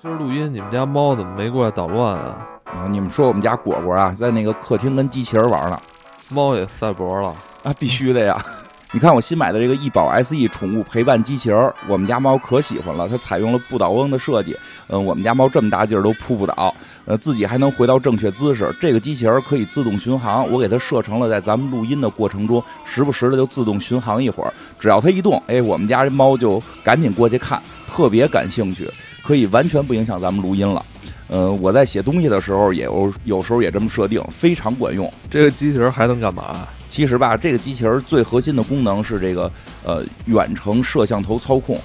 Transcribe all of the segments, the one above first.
今儿录音，你们家猫怎么没过来捣乱啊？啊，你们说我们家果果啊，在那个客厅跟机器人玩呢。猫也赛博了啊，必须的呀！你看我新买的这个易宝 SE 宠物陪伴机器人，我们家猫可喜欢了。它采用了不倒翁的设计，嗯，我们家猫这么大劲儿都扑不倒，呃，自己还能回到正确姿势。这个机器人可以自动巡航，我给它设成了在咱们录音的过程中，时不时的就自动巡航一会儿。只要它一动，哎，我们家这猫就赶紧过去看，特别感兴趣，可以完全不影响咱们录音了。嗯，我在写东西的时候也有有时候也这么设定，非常管用。这个机器人还能干嘛？其实吧，这个机器人最核心的功能是这个呃远程摄像头操控。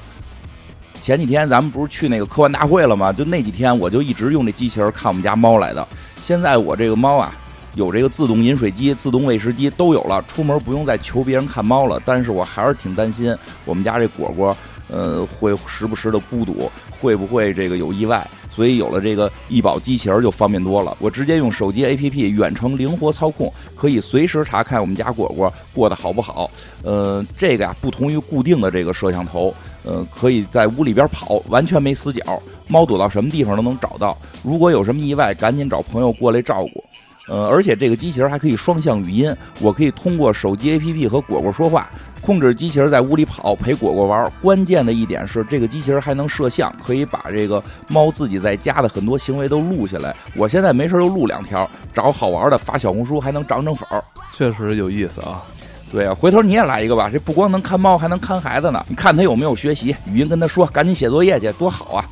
前几天咱们不是去那个科幻大会了吗？就那几天我就一直用这机器人看我们家猫来的。现在我这个猫啊，有这个自动饮水机、自动喂食机都有了，出门不用再求别人看猫了。但是我还是挺担心我们家这果果，呃，会时不时的孤独，会不会这个有意外？所以有了这个易宝机器人就方便多了，我直接用手机 APP 远程灵活操控，可以随时查看我们家果果过得好不好。呃，这个呀不同于固定的这个摄像头，呃，可以在屋里边跑，完全没死角，猫躲到什么地方都能找到。如果有什么意外，赶紧找朋友过来照顾。呃，而且这个机器人还可以双向语音，我可以通过手机 APP 和果果说话，控制机器人在屋里跑，陪果果玩。关键的一点是，这个机器人还能摄像，可以把这个猫自己在家的很多行为都录下来。我现在没事就录两条，找好玩的发小红书，还能涨涨粉儿，确实有意思啊。对啊，回头你也来一个吧，这不光能看猫，还能看孩子呢。你看他有没有学习，语音跟他说，赶紧写作业去，多好啊！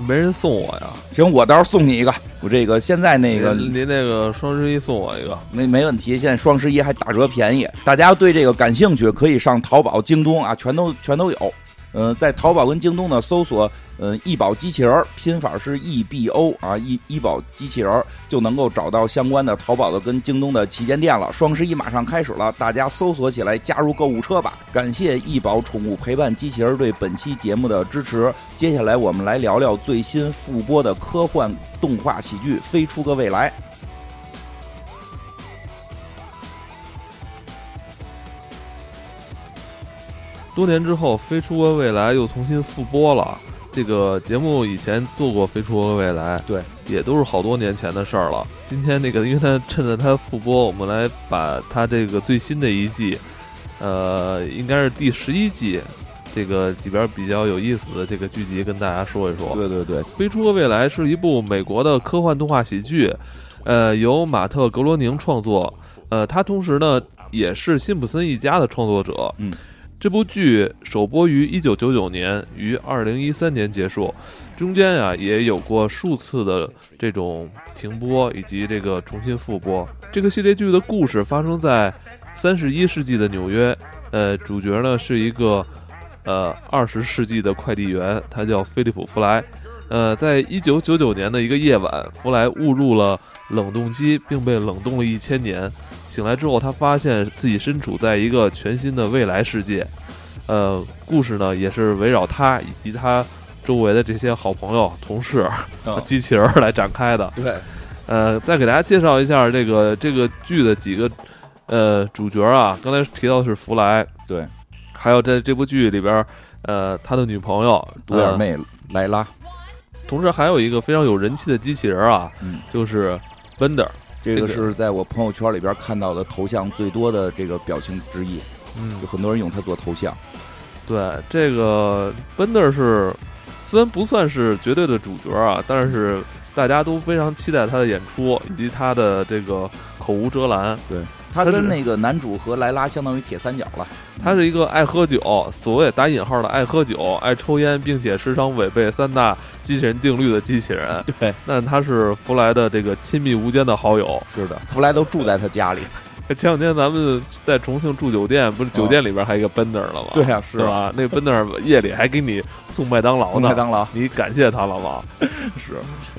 没人送我呀？行，我到时候送你一个。我这个现在那个，您那个双十一送我一个，没没问题。现在双十一还打折便宜，大家对这个感兴趣，可以上淘宝、京东啊，全都全都有。嗯，在淘宝跟京东呢搜索，嗯，易宝机器人拼法是 E B O 啊，易易宝机器人就能够找到相关的淘宝的跟京东的旗舰店了。双十一马上开始了，大家搜索起来加入购物车吧！感谢易宝宠物陪伴机器人对本期节目的支持。接下来我们来聊聊最新复播的科幻动画喜剧《飞出个未来》。多年之后，《飞出个未来》又重新复播了。这个节目以前做过《飞出个未来》，对，也都是好多年前的事儿了。今天那个，因为它趁着它复播，我们来把它这个最新的一季，呃，应该是第十一季，这个里边比较有意思的这个剧集跟大家说一说。对对对，《飞出个未来》是一部美国的科幻动画喜剧，呃，由马特·格罗宁创作，呃，他同时呢也是辛普森一家的创作者。嗯。这部剧首播于一九九九年，于二零一三年结束，中间啊也有过数次的这种停播以及这个重新复播。这个系列剧的故事发生在三十一世纪的纽约，呃，主角呢是一个呃二十世纪的快递员，他叫菲利普·弗莱。呃，在一九九九年的一个夜晚，弗莱误入了冷冻机，并被冷冻了一千年。醒来之后，他发现自己身处在一个全新的未来世界。呃，故事呢也是围绕他以及他周围的这些好朋友、同事、机器人来展开的。对，呃，再给大家介绍一下这个这个剧的几个呃主角啊。刚才提到的是弗莱，对，还有在这部剧里边，呃，他的女朋友独眼妹莱拉，同时还有一个非常有人气的机器人啊，就是 Bender。这个是在我朋友圈里边看到的头像最多的这个表情之一，嗯，有很多人用它做头像。对，这个 Bender 是虽然不算是绝对的主角啊，但是大家都非常期待他的演出以及他的这个口无遮拦。对他跟那个男主和莱拉相当于铁三角了。他是一个爱喝酒，所谓打引号的爱喝酒、爱抽烟，并且时常违背三大。机器人定律的机器人，对，那他是弗莱的这个亲密无间的好友，是的，弗莱都住在他家里。前两天咱们在重庆住酒店，不是酒店里边还有一个 Bender 了吗？对呀，是吧？那 Bender 夜里还给你送麦当劳呢，送麦当劳，你感谢他了吗？是，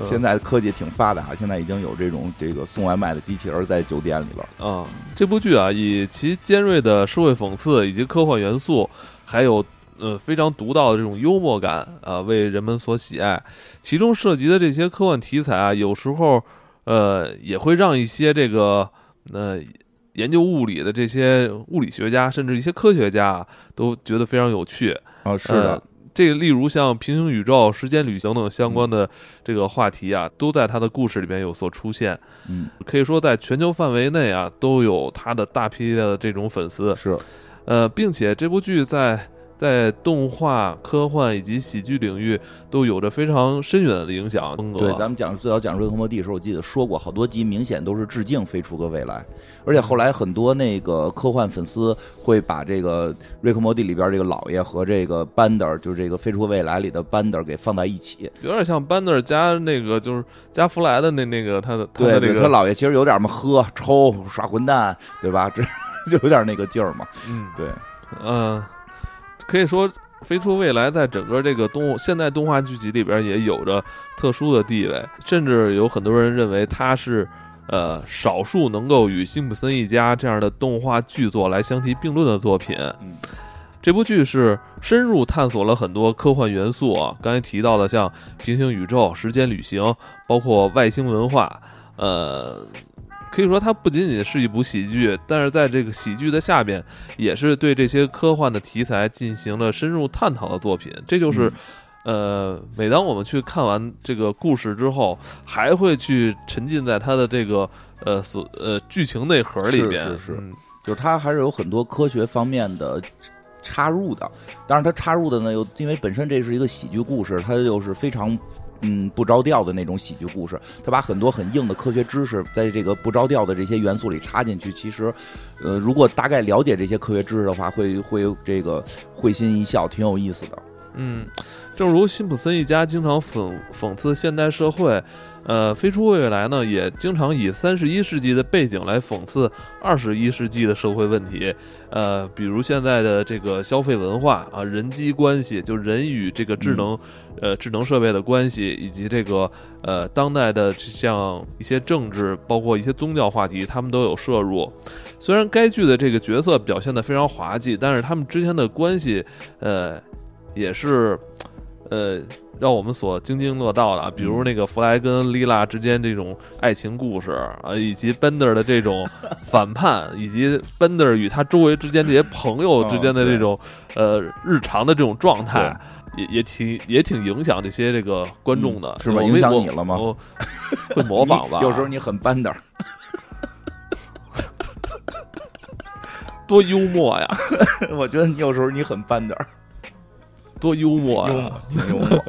现在科技挺发达，现在已经有这种这个送外卖的机器人在酒店里边。嗯，这部剧啊，以其尖锐的社会讽刺以及科幻元素，还有。呃，非常独到的这种幽默感啊，为人们所喜爱。其中涉及的这些科幻题材啊，有时候呃也会让一些这个呃研究物理的这些物理学家，甚至一些科学家都觉得非常有趣。啊，是的。呃这个例如像平行宇宙、时间旅行等相关的这个话题啊，都在他的故事里边有所出现。嗯，可以说在全球范围内啊，都有他的大批的这种粉丝。是，呃，并且这部剧在在动画、科幻以及喜剧领域都有着非常深远的影响风格。对，咱们讲最早讲瑞克莫蒂的时候，我记得说过，好多集明显都是致敬《飞出个未来》，而且后来很多那个科幻粉丝会把这个瑞克莫蒂里边这个老爷和这个班德尔，就是这个《飞出个未来》里的班德尔给放在一起。有点像班德尔加那个就是加弗莱的那那个他的对对，那个他姥爷其实有点嘛喝抽耍混蛋，对吧？这 就有点那个劲儿嘛。嗯对，嗯，可以说《飞出未来》在整个这个动现代动画剧集里边也有着特殊的地位，甚至有很多人认为它是呃少数能够与《辛普森一家》这样的动画剧作来相提并论的作品。嗯这部剧是深入探索了很多科幻元素啊，刚才提到的像平行宇宙、时间旅行，包括外星文化，呃，可以说它不仅仅是一部喜剧，但是在这个喜剧的下边，也是对这些科幻的题材进行了深入探讨的作品。这就是，呃，每当我们去看完这个故事之后，还会去沉浸在它的这个呃所呃剧情内核里边。是是是嗯就是它还是有很多科学方面的插入的，但是它插入的呢，又因为本身这是一个喜剧故事，它又是非常。嗯，不着调的那种喜剧故事，它把很多很硬的科学知识在这个不着调的这些元素里插进去。其实，呃，如果大概了解这些科学知识的话，会会这个会心一笑，挺有意思的。嗯，正如辛普森一家经常讽讽刺现代社会，呃，飞出未来呢也经常以三十一世纪的背景来讽刺二十一世纪的社会问题，呃，比如现在的这个消费文化啊，人机关系，就人与这个智能，呃，智能设备的关系，以及这个呃当代的像一些政治，包括一些宗教话题，他们都有摄入。虽然该剧的这个角色表现的非常滑稽，但是他们之间的关系，呃，也是，呃，让我们所津津乐道的啊。比如那个弗莱跟莉拉之间这种爱情故事啊，以及 Bender 的这种反叛，以及 Bender 与他周围之间这些朋友之间的这种、呃日常的这种状态。也也挺也挺影响这些这个观众的，嗯是吧影响你了吗会模仿吧？有时候你很 Bender，，多幽默呀，我觉得你有时候你很班的，多幽默呀！挺幽默。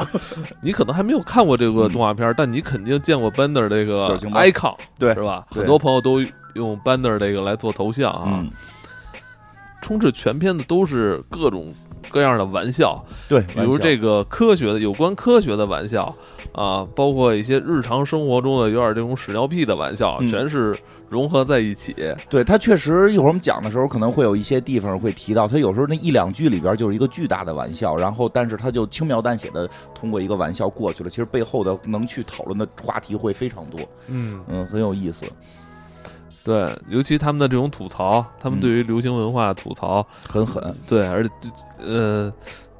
你可能还没有看过这个动画片，但你肯定见过 Bender 这个 icon，对是吧？很多朋友都用 Bender 这个来做头像啊。嗯，充斥全片的都是各种各样的玩笑，对，比如这个科学的有关科学的玩笑啊，包括一些日常生活中的有点这种屎尿屁的玩笑，嗯全是融合在一起。对他确实，一会儿我们讲的时候可能会有一些地方会提到，他有时候那一两句里边就是一个巨大的玩笑，然后但是他就轻描淡写的通过一个玩笑过去了，其实背后的能去讨论的话题会非常多，嗯，嗯，很有意思，对，尤其他们的这种吐槽，他们嗯对于流行文化吐槽，很狠，对，而且呃，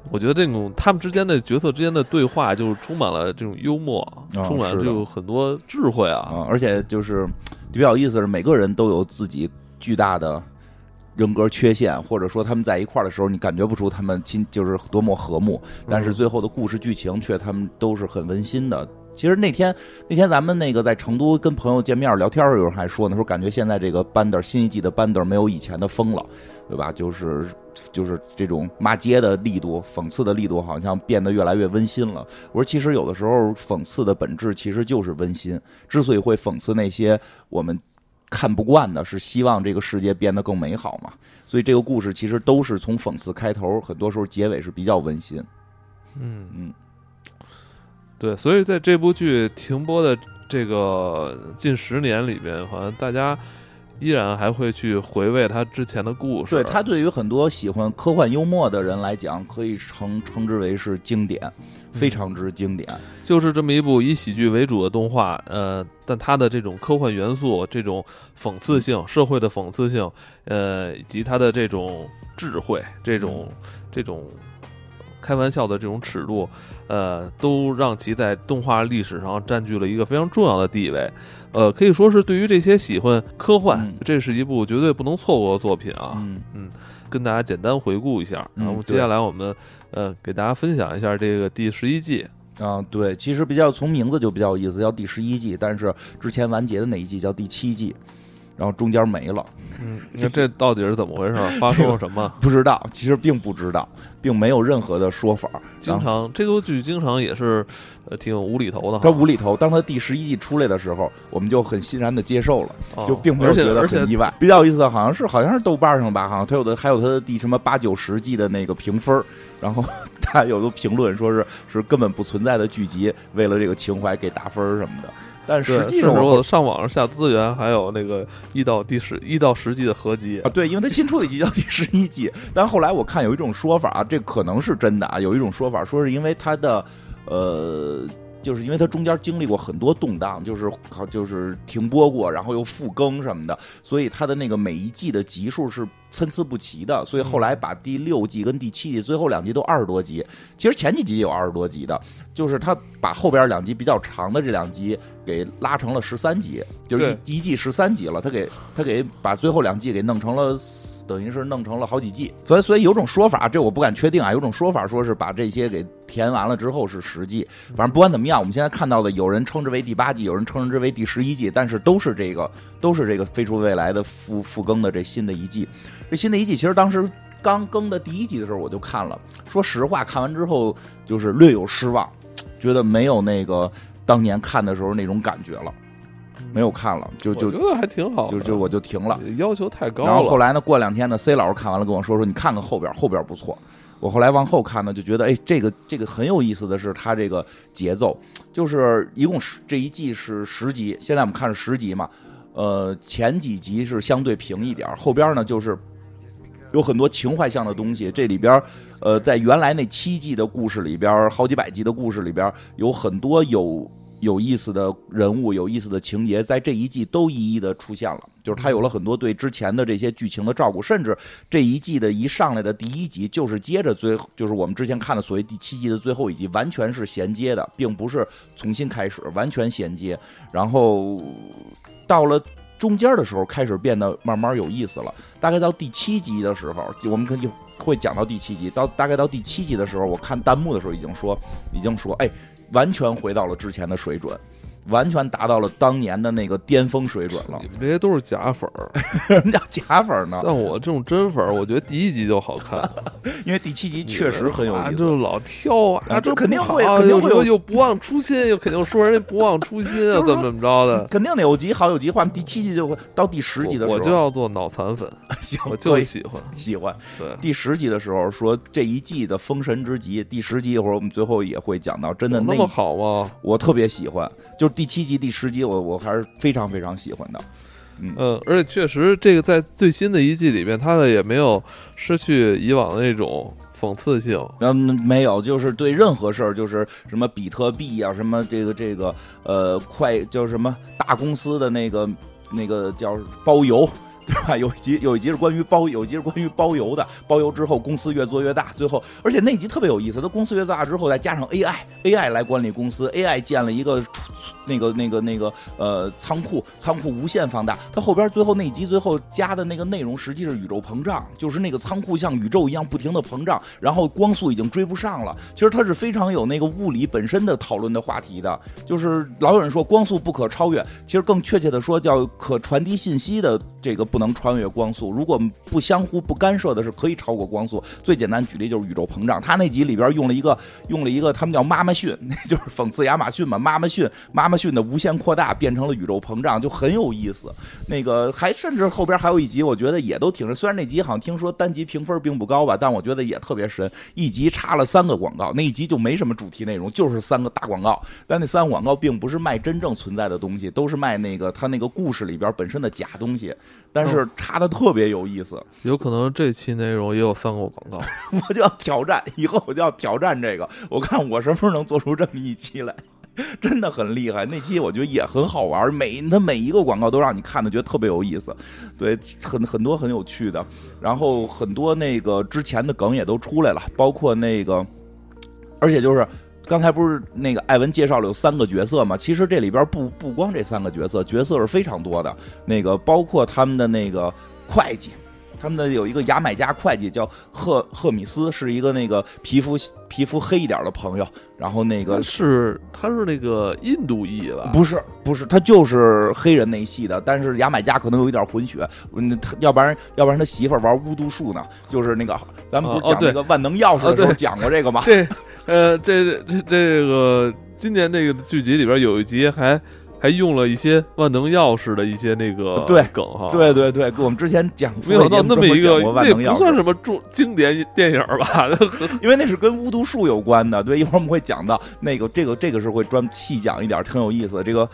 我觉得这种他们之间的角色之间的对话，就是充满了这种幽默，啊充满了是的这种很多智慧啊。啊，而且就是比较有意思的是，每个人都有自己巨大的人格缺陷，或者说他们在一块儿的时候，你感觉不出他们亲就是多么和睦，但是最后的故事剧情却他们都是很温馨的。其实那天那天咱们那个在成都跟朋友见面聊天儿，有人还说呢，说感觉现在这个班德新一季的班德没有以前的疯了，对吧？就是就是这种骂街的力度、讽刺的力度，好像变得越来越温馨了。我说，其实有的时候讽刺的本质其实就是温馨。之所以会讽刺那些我们看不惯的，是希望这个世界变得更美好嘛。所以这个故事其实都是从讽刺开头，很多时候结尾是比较温馨。嗯嗯，对，所以在这部剧停播的这个近十年里边，好像大家依然还会去回味他之前的故事。对他对于很多喜欢科幻幽默的人来讲，可以称称之为是经典，非常之经典。就是这么一部以喜剧为主的动画，呃，但它的这种科幻元素、这种讽刺性、社会的讽刺性，呃，以及它的这种智慧、这种这种开玩笑的这种尺度，呃，都让其在动画历史上占据了一个非常重要的地位。呃，可以说是对于这些喜欢科幻，嗯这是一部绝对不能错过的作品啊。嗯嗯跟大家简单回顾一下，嗯然后接下来我们呃给大家分享一下这个第十一季。啊，对，其实比较从名字就比较有意思，叫第十一季，但是之前完结的那一季叫第七季，然后中间没了，嗯，那这到底是怎么回事？发生了什么？不知道，其实并不知道，并没有任何的说法。经常这个剧经常也是呃挺无厘头的哈，它无厘头，当它第十一季出来的时候，我们就很欣然的接受了，哦就并没有觉得很意外。比较有意思的，好像是好像是豆瓣上吧，好像它有的还有它的第什么八九十季的那个评分，然后他有的评论说是 是根本不存在的剧集，为了这个情怀给打分儿什么的。但实际上我上网上下资源，还有那个一到第十一到十季的合集啊，对，因为它新出的一集叫第十一季，但后来我看有一种说法啊，这可能是真的啊，有一种说法说是因为它的，呃，就是因为它中间经历过很多动荡，就是好就是停播过，然后又复更什么的，所以它的那个每一季的集数是参差不齐的，所以后来把第六季跟第七季最后两集都二十多集，其实前几集也有二十多集的，就是他把后边两集比较长的这两集给拉成了十三集，就是一一季十三集了，他给他给把最后两季给弄成了。等于是弄成了好几季，所以所以有种说法，这我不敢确定啊。有种说法说是把这些给填完了之后是十季，反正不管怎么样，我们现在看到的，有人称之为第八季，有人称之为第十一季，但是都是这个都是这个飞出未来的复复更的这新的一季。这新的一季其实当时刚更的第一集的时候我就看了，说实话，看完之后就是略有失望，觉得没有那个当年看的时候那种感觉了，没有看了，就就我觉得还挺好，就就我就停了。要求太高了。然后后来呢，过两天呢，C 老师看完了跟我说说，你看看后边，后边不错。我后来往后看呢，就觉得哎，这个这个很有意思的是，它这个节奏，就是一共十这一季是十集，现在我们看是十集嘛，呃，前几集是相对平一点儿，后边呢就是有很多情怀向的东西。这里边，呃，在原来那七季的故事里边，好几百集的故事里边，有很多有有意思的人物、有意思的情节，在这一季都一一的出现了。就是他有了很多对之前的这些剧情的照顾，甚至这一季的一上来的第一集就是接着最，就是我们之前看的所谓第七季的最后一集，完全是衔接的，并不是重新开始，完全衔接。然后到了。中间的时候开始变得慢慢有意思了，大概到第七集的时候，我们可以会讲到第七集。到大概到第七集的时候，我看弹幕的时候已经说，已经说，哎，完全回到了之前的水准，完全达到了当年的那个巅峰水准了你。们这些都是假粉儿，什么叫假粉呢？像我这种真粉儿，我觉得第一集就好看，因为第七集确实很有意思。啊就老挑啊，啊这肯定会肯定会有又又不忘初心，又肯定说人家不忘初心啊，怎么怎么着的。肯定得有集好有集坏，第七集就会到第十集的时候，我我就要做脑残粉，行，我就喜欢。喜欢。对，第十集的时候说这一季的封神之集，第十集一会儿我们最后也会讲到，真的那那么好吗？我特别喜欢，就是第七集、第十集，我我还是非常非常喜欢的。嗯，而且确实，这个在最新的一季里面，它的也没有失去以往的那种讽刺性。嗯，没有，就是对任何事儿，就是什么比特币啊，什么这个这个呃快叫什么大公司的那个那个叫包邮。对吧？有一集有一集是关于包，有一集是关于包邮的。包邮之后，公司越做越大，最后，而且那集特别有意思。它公司越大之后，再加上 AI，AI 来管理公司，AI 建了一个那个那个那个呃仓库，仓库无限放大。它后边最后那集最后加的那个内容，实际是宇宙膨胀，就是那个仓库像宇宙一样不停的膨胀，然后光速已经追不上了。其实它是非常有那个物理本身的讨论的话题的，就是老有人说光速不可超越，其实更确切的说叫可传递信息的这个不能穿越光速。如果不相互不干涉的是可以超过光速。最简单举例就是宇宙膨胀，他那集里边用了一个用了一个他们叫妈妈逊，那 就是讽刺亚马逊嘛，妈妈逊妈妈逊的无限扩大变成了宇宙膨胀，就很有意思。那个还甚至后边还有一集，我觉得也都挺神。虽然那集好像听说单集评分并不高吧，但我觉得也特别神。一集插了三个广告，那一集就没什么主题内容，就是三个大广告。但那三个广告并不是卖真正存在的东西，都是卖那个他那个故事里边本身的假东西，但是插的特别有意思。有可能这期内容也有三个广告。我就要挑战，以后我就要挑战这个，我看我什么时候能做出这么一期来。真的很厉害，那期我觉得也很好玩，每它每一个广告都让你看的觉得特别有意思，对，很很多很有趣的，然后很多那个之前的梗也都出来了，包括那个而且就是刚才不是那个艾文介绍了有三个角色嘛？其实这里边不不光这三个角色，角色是非常多的。那个包括他们的那个会计，他们的有一个牙买加会计叫赫赫米斯，是一个那个皮肤皮肤黑一点的朋友。然后那个是他是那个印度裔吧？不是不是，他就是黑人那一系的，但是牙买加可能有一点混血。嗯，他要不然要不然他媳妇玩巫毒术呢？就是那个咱们不是讲那个万能钥匙的时候讲过这个吗？对。呃，这这这个今年这个剧集里边有一集还还用了一些万能钥匙的一些那个对梗哈，对对对，我们之前讲没有到那么一个，那不算什么重经典电影吧？因为那是跟巫毒术有关的。对，一会儿我们会讲到那个这个这个是会专细讲一点，挺有意思。这个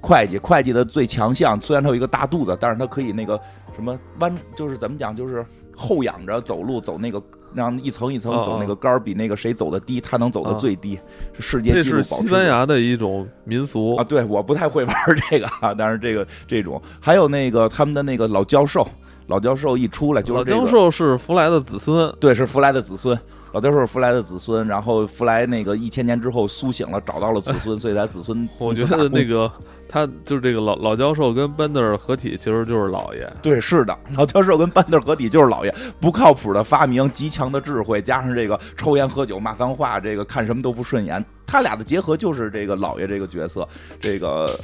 会计会计的最强项，虽然他有一个大肚子，但是他可以那个什么弯，就是怎么讲，就是后仰着走路，走那个。让一层一层走，那个杆儿比那个谁走的低，他能走的最低，是世界纪录保持。西班牙的一种民俗。啊，对，我不太会玩这个啊，但是这个这种。还有那个他们的那个老教授，老教授一出来就是老教授是弗莱的子孙，对，是弗莱的子孙。老教授是弗莱的子孙，然后弗莱那个一千年之后苏醒了，找到了子孙，所以他子孙。我觉得那个。他就是这个老老教授跟班德尔合体，其实就是老爷。对，是的，老教授跟班德尔合体就是老爷。不靠谱的发明，极强的智慧，加上这个抽烟喝酒骂脏话，这个看什么都不顺眼。他俩的结合就是这个老爷这个角色。这个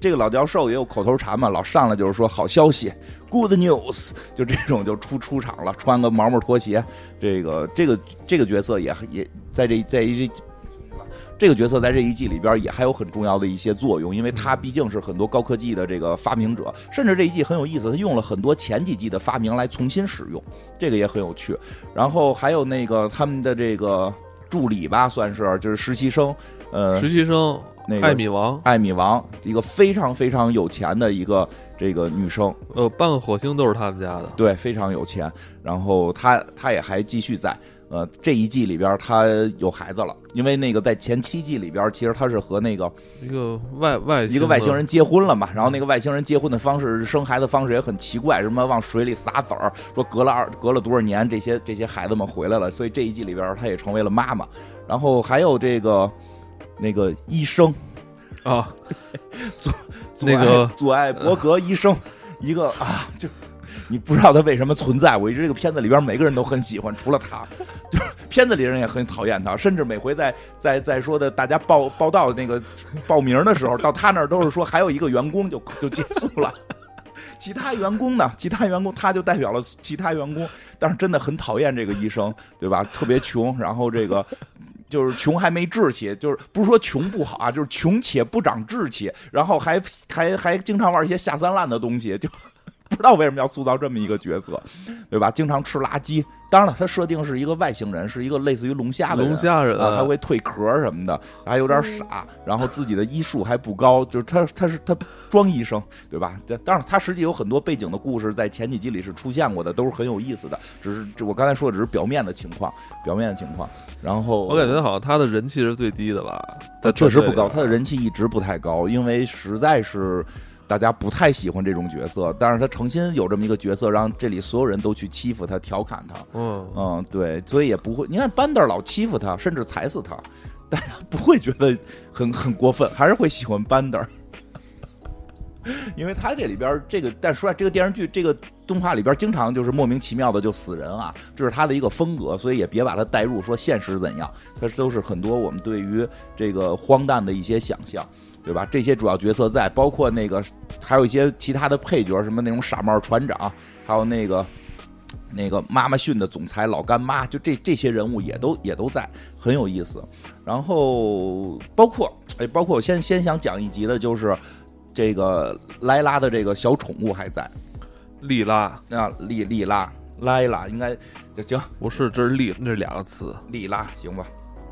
这个老教授也有口头禅嘛，老上来就是说好消息，good news，就这种就出出场了，穿个毛毛拖鞋。这个这个这个角色也也在这在这。这个角色在这一季里边也还有很重要的一些作用，因为他毕竟是很多高科技的这个发明者，甚至这一季很有意思，他用了很多前几季的发明来重新使用，这个也很有趣。然后还有那个他们的这个助理吧，算是就是实习生，呃，实习生那个艾米王，艾米王一个非常非常有钱的一个这个女生，呃，半个火星都是他们家的，对，非常有钱。然后她她也还继续在。呃，这一季里边他有孩子了，因为那个在前七季里边，其实他是和那个一个外外一个外星人结婚了嘛，然后那个外星人结婚的方式生孩子方式也很奇怪，什么往水里撒籽儿，说隔了二隔了多少年，这些这些孩子们回来了，所以这一季里边他也成为了妈妈，然后还有这个那个医生啊，做那个阻碍伯格医生，一个啊就。你不知道他为什么存在，我一直这个片子里边每个人都很喜欢，除了他，就是片子里人也很讨厌他，甚至每回在在在说的大家报报道那个报名的时候，到他那儿都是说还有一个员工就就结束了，其他员工呢？其他员工他就代表了其他员工，但是真的很讨厌这个医生，对吧？特别穷，然后这个就是穷还没志气，就是不是说穷不好啊，就是穷且不长志气，然后还还还经常玩一些下三滥的东西，就。不知道为什么要塑造这么一个角色，对吧？经常吃垃圾。当然了，他设定是一个外星人，是一个类似于龙虾的龙虾人啊，还会蜕壳什么的，还有点傻。然后自己的医术还不高，就是他他是他装医生，对吧？当然，他实际有很多背景的故事，在前几集里是出现过的，都是很有意思的。只是我刚才说的只是表面的情况，表面的情况。然后我感觉好像他的人气是最低的吧？他确实不高，他的人气一直不太高，因为实在是。大家不太喜欢这种角色，但是他诚心有这么一个角色，让这里所有人都去欺负他、调侃他。嗯嗯，对，所以也不会。你看班德老欺负他，甚至踩死他，大家不会觉得很 很过分，还是会喜欢班德，因为他这里边这个，但说这个电视剧、这个动画里边，经常就是莫名其妙的就死人啊，这是他的一个风格，所以也别把它带入说现实怎样，它都是很多我们对于这个荒诞的一些想象。对吧？这些主要角色在，包括那个，还有一些其他的配角，什么那种傻帽船长，还有那个那个妈妈训的总裁老干妈，就这这些人物也都也都在，很有意思。然后包括哎，包括我先先想讲一集的，就是这个莱拉的这个小宠物还在，莉拉啊，莉莉拉莱拉应该就行，不是，这是莉，那是两个词，莉拉行吧？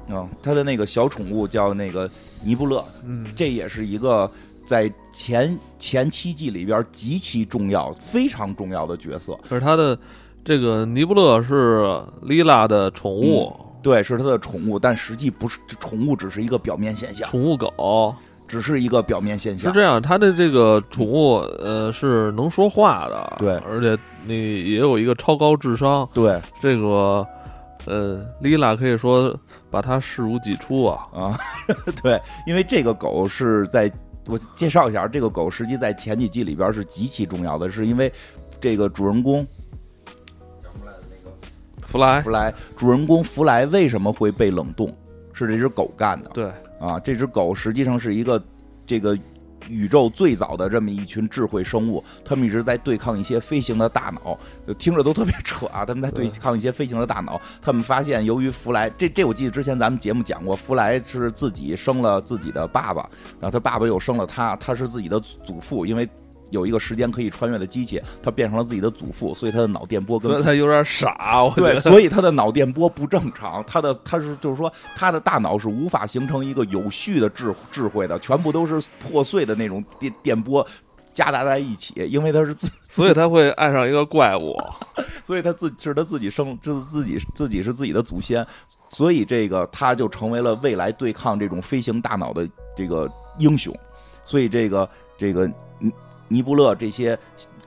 嗯，他的那个小宠物叫那个尼布勒，嗯，这也是一个在前前七季里边极其重要、非常重要的角色。可是他的这个尼布勒是莉拉的宠物，对，是他的宠物，但实际不是宠物，只是一个表面现象。宠物狗只是一个表面现象。是这样，他的这个宠物呃是能说话的，对，而且你也有一个超高智商，对，这个。呃，丽拉可以说把它视如己出啊。啊，对，因为这个狗是在我介绍一下，这个狗实际在前几季里边是极其重要的，是因为这个主人公弗莱，弗莱，主人公弗莱为什么会被冷冻？是这只狗干的。对，啊，这只狗实际上是一个这个宇宙最早的这么一群智慧生物，他们一直在对抗一些飞行的大脑，就听着都特别扯啊。他们在对抗一些飞行的大脑，他们发现由于弗莱，这这我记得之前咱们节目讲过，弗莱是自己生了自己的爸爸，然后他爸爸又生了他，他是自己的祖父，因为。有一个时间可以穿越的机器，他变成了自己的祖父，所以他的脑电波跟所以他有点傻。对，所以他的脑电波不正常，他的他是就是说他的大脑是无法形成一个有序的智智慧的，全部都是破碎的那种电电波夹杂在一起，因为他是自，所以他会爱上一个怪物。所以他自是他自己生，自自己自己是自己的祖先，所以这个他就成为了未来对抗这种飞行大脑的这个英雄，所以这个这个尼尼布勒这些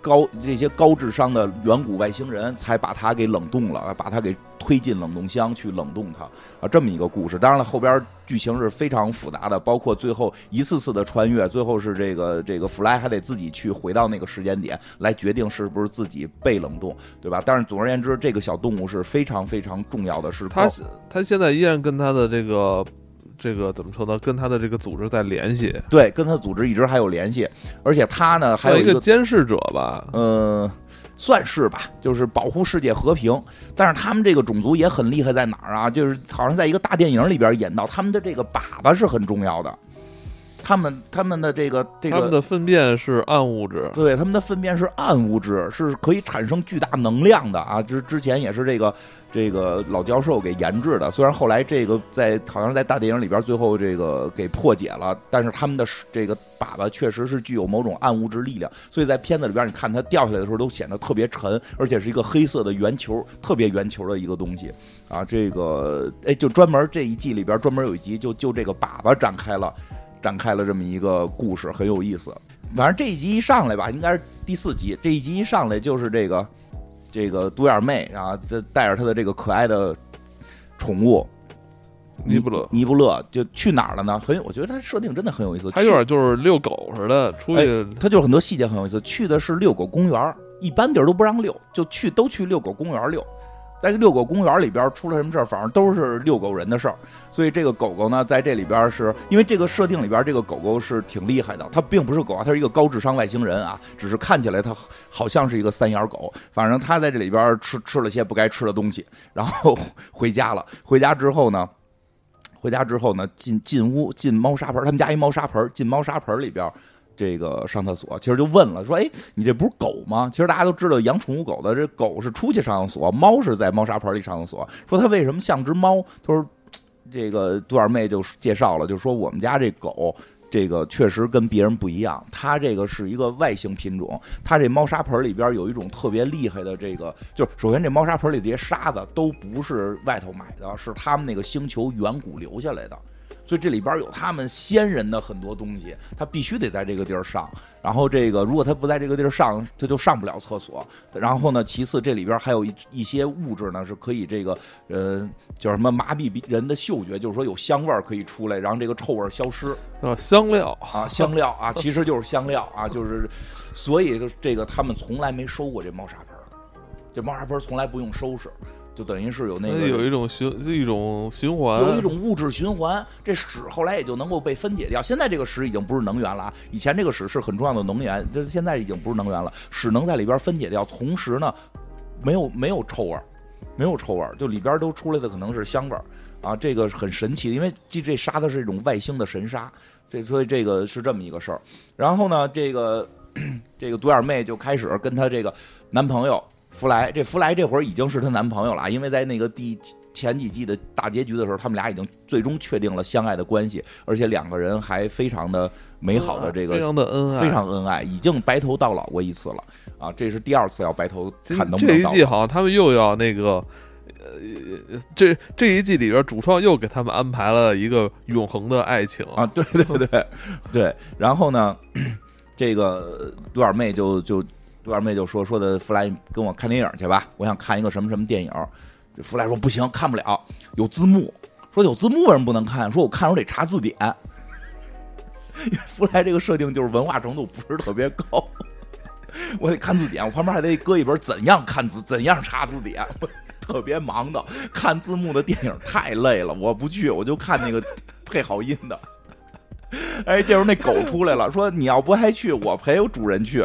高这些高智商的远古外星人才把他给冷冻了，把他给推进冷冻箱去冷冻他啊，这么一个故事。当然了，后边剧情是非常复杂的，包括最后一次次的穿越，最后是这个这个弗莱还得自己去回到那个时间点来决定是不是自己被冷冻，对吧？但是总而言之，这个小动物是非常非常重要的，是他高他现在依然跟他的这个这个怎么说呢？跟他的这个组织在联系，对跟他组织一直还有联系，而且他呢还有一一个监视者吧。呃，算是吧，就是保护世界和平。但是他们这个种族也很厉害，在哪儿啊？就是好像在一个大电影里边演到，他们的这个粑粑是很重要的。他们他们的这个这个，他们的粪便是暗物质，对他们的粪便是暗物质，是可以产生巨大能量的啊！之之前也是这个这个老教授给研制的，虽然后来这个在好像在大电影里边最后这个给破解了，但是他们的这个粑粑确实是具有某种暗物质力量，所以在片子里边你看它掉下来的时候都显得特别沉，而且是一个黑色的圆球，特别圆球的一个东西啊！这个哎，就专门这一季里边专门有一集就就这个粑粑展开了。展开了这么一个故事，很有意思。反正这一集一上来吧，应该是第四集。这一集一上来就是这个这个独眼妹啊，这带着她的这个可爱的宠物尼布勒，尼布勒，就去哪儿了呢？很有，我觉得它设定真的很有意思。他有点就是遛狗似的，出去它就是很多细节很有意思。去的是遛狗公园，一般地儿都不让遛，就去都去遛狗公园遛。在遛狗公园里边出了什么事儿，反正都是遛狗人的事儿。所以这个狗狗呢，在这里边是因为这个设定里边，这个狗狗是挺厉害的。它并不是狗啊，它是一个高智商外星人啊，只是看起来它好像是一个三眼狗。反正它在这里边吃吃了些不该吃的东西，然后 回家了。回家之后呢，回家之后呢，进进屋进猫砂盆，他们家一猫砂盆，进猫砂盆里边。这个上厕所，其实就问了，说：“哎，你这不是狗吗？”其实大家都知道，养宠物狗的这狗是出去上厕所，猫是在猫砂盆里上厕所。说它为什么像只猫？他说：“这个杜二妹就介绍了，就说我们家这狗，这个确实跟别人不一样，它这个是一个外星品种。它这猫砂盆里边有一种特别厉害的这个，就是首先这猫砂盆里这些沙子都不是外头买的，是他们那个星球远古留下来的。”所以这里边有他们先人的很多东西，他必须得在这个地儿上。然后这个如果他不在这个地儿上，他就上不了厕所。然后呢，其次这里边还有一一些物质呢，是可以这个呃叫什么麻痹人的嗅觉，就是说有香味儿可以出来，让这个臭味儿消失。啊，香料啊，香料啊，其实就是香料啊，就是所以就这个他们从来没收过这猫砂盆儿，这猫砂盆儿从来不用收拾。就等于是有那个有一种循一种循环，有一种物质循环，这屎后来也就能够被分解掉。现在这个屎已经不是能源了啊，以前这个屎是很重要的能源，就是现在已经不是能源了。屎能在里边分解掉，同时呢，没有没有臭味儿，没有臭味儿，就里边都出来的可能是香味儿啊，这个很神奇，因为这这沙子是一种外星的神沙，这所以这个是这么一个事儿。然后呢，这个 这个独眼妹就开始跟她这个男朋友。弗莱，这弗莱这会儿已经是她男朋友了啊，因为在那个第前几季的大结局的时候，他们俩已经最终确定了相爱的关系，而且两个人还非常的美好的这个非常的恩爱，非常恩爱，已经白头到老过一次了啊！这是第二次要白头，看能不这能到一季好像他们又要那个，呃，这这一季里边主创又给他们安排了一个永恒的爱情啊！对对对对，然后呢，这个独眼妹就就。杜二妹就说说的弗莱跟我看电影去吧，我想看一个什么什么电影。这弗莱说不行，看不了，有字幕。说有字幕为什么不能看？说我看时候得查字典。弗莱这个设定就是文化程度不是特别高，我得看字典，我旁边还得搁一本怎样看字、怎样查字典。特别忙的，看字幕的电影太累了，我不去，我就看那个配好音的。哎，这时候那狗出来了，说你要不还去，我陪我主人去。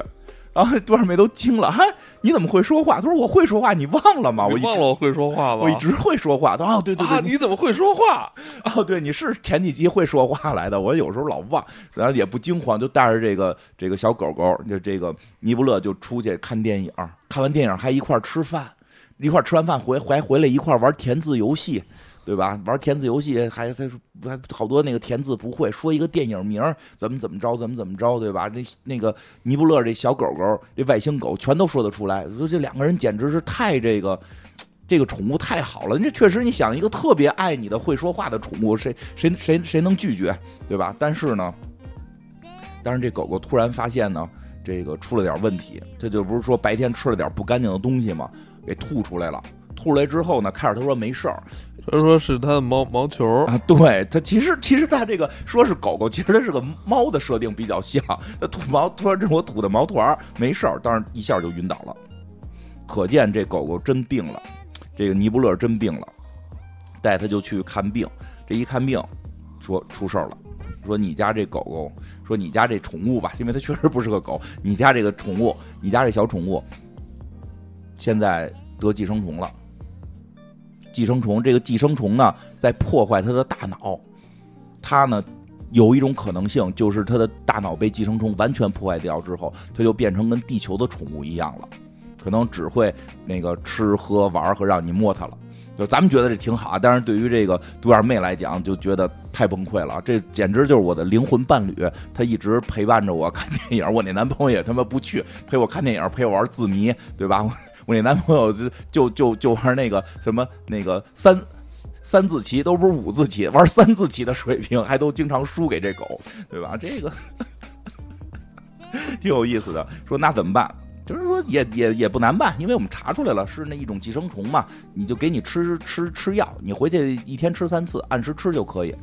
然后多少妹都惊了，哈，你怎么会说话？他说我会说话，你忘了吗？我忘了我会说话了，我一直会说话。他说哦，对对对，你怎么会说话？哦，对，你是前几集会说话来的，我有时候老忘，然后也不惊慌，就带着这个这个小狗狗，就这个尼布勒就出去看电影，看完电影还一块吃饭。一块吃完饭回还回来一块玩填字游戏，对吧？玩填字游戏还还还好多那个填字不会，说一个电影名怎么怎么着，怎么怎么着，对吧？那那个尼布勒这小狗狗，这外星狗全都说得出来。说这两个人简直是太这个这个宠物太好了。这确实，你想一个特别爱你的会说话的宠物，谁谁谁谁能拒绝，对吧？但是呢，但是这狗狗突然发现呢，这个出了点问题。这就不是说白天吃了点不干净的东西吗？给吐出来了，吐出来之后呢，开始他说没事儿，他说是他的毛毛球啊，对他其实其实他这个说是狗狗，其实它是个猫的设定比较像，他吐毛，突然这是我吐的毛团没事儿，但是一下就晕倒了，可见这狗狗真病了，这个尼布勒真病了，带他就去看病，这一看病，说出事儿了，说你家这狗狗，说你家这宠物吧，因为它确实不是个狗，你家这个宠物，你家这小宠物。现在得寄生虫了，寄生虫这个寄生虫呢，在破坏它的大脑，它呢有一种可能性，就是它的大脑被寄生虫完全破坏掉之后，它就变成跟地球的宠物一样了，可能只会那个吃喝玩和让你摸它了。就咱们觉得这挺好啊，但是对于这个独眼妹来讲，就觉得太崩溃了。这简直就是我的灵魂伴侣，他一直陪伴着我看电影，我那男朋友也他妈不去陪我看电影，陪我玩字谜，对吧？我那男朋友就就就就玩那个什么那个三三字棋，都不是五字棋，玩三字棋的水平，还都经常输给这狗，对吧？这个 挺有意思的。说那怎么办？就是说也也也不难办，因为我们查出来了是那一种寄生虫嘛，你就给你吃吃吃药，你回去一天吃三次，按时吃就可以。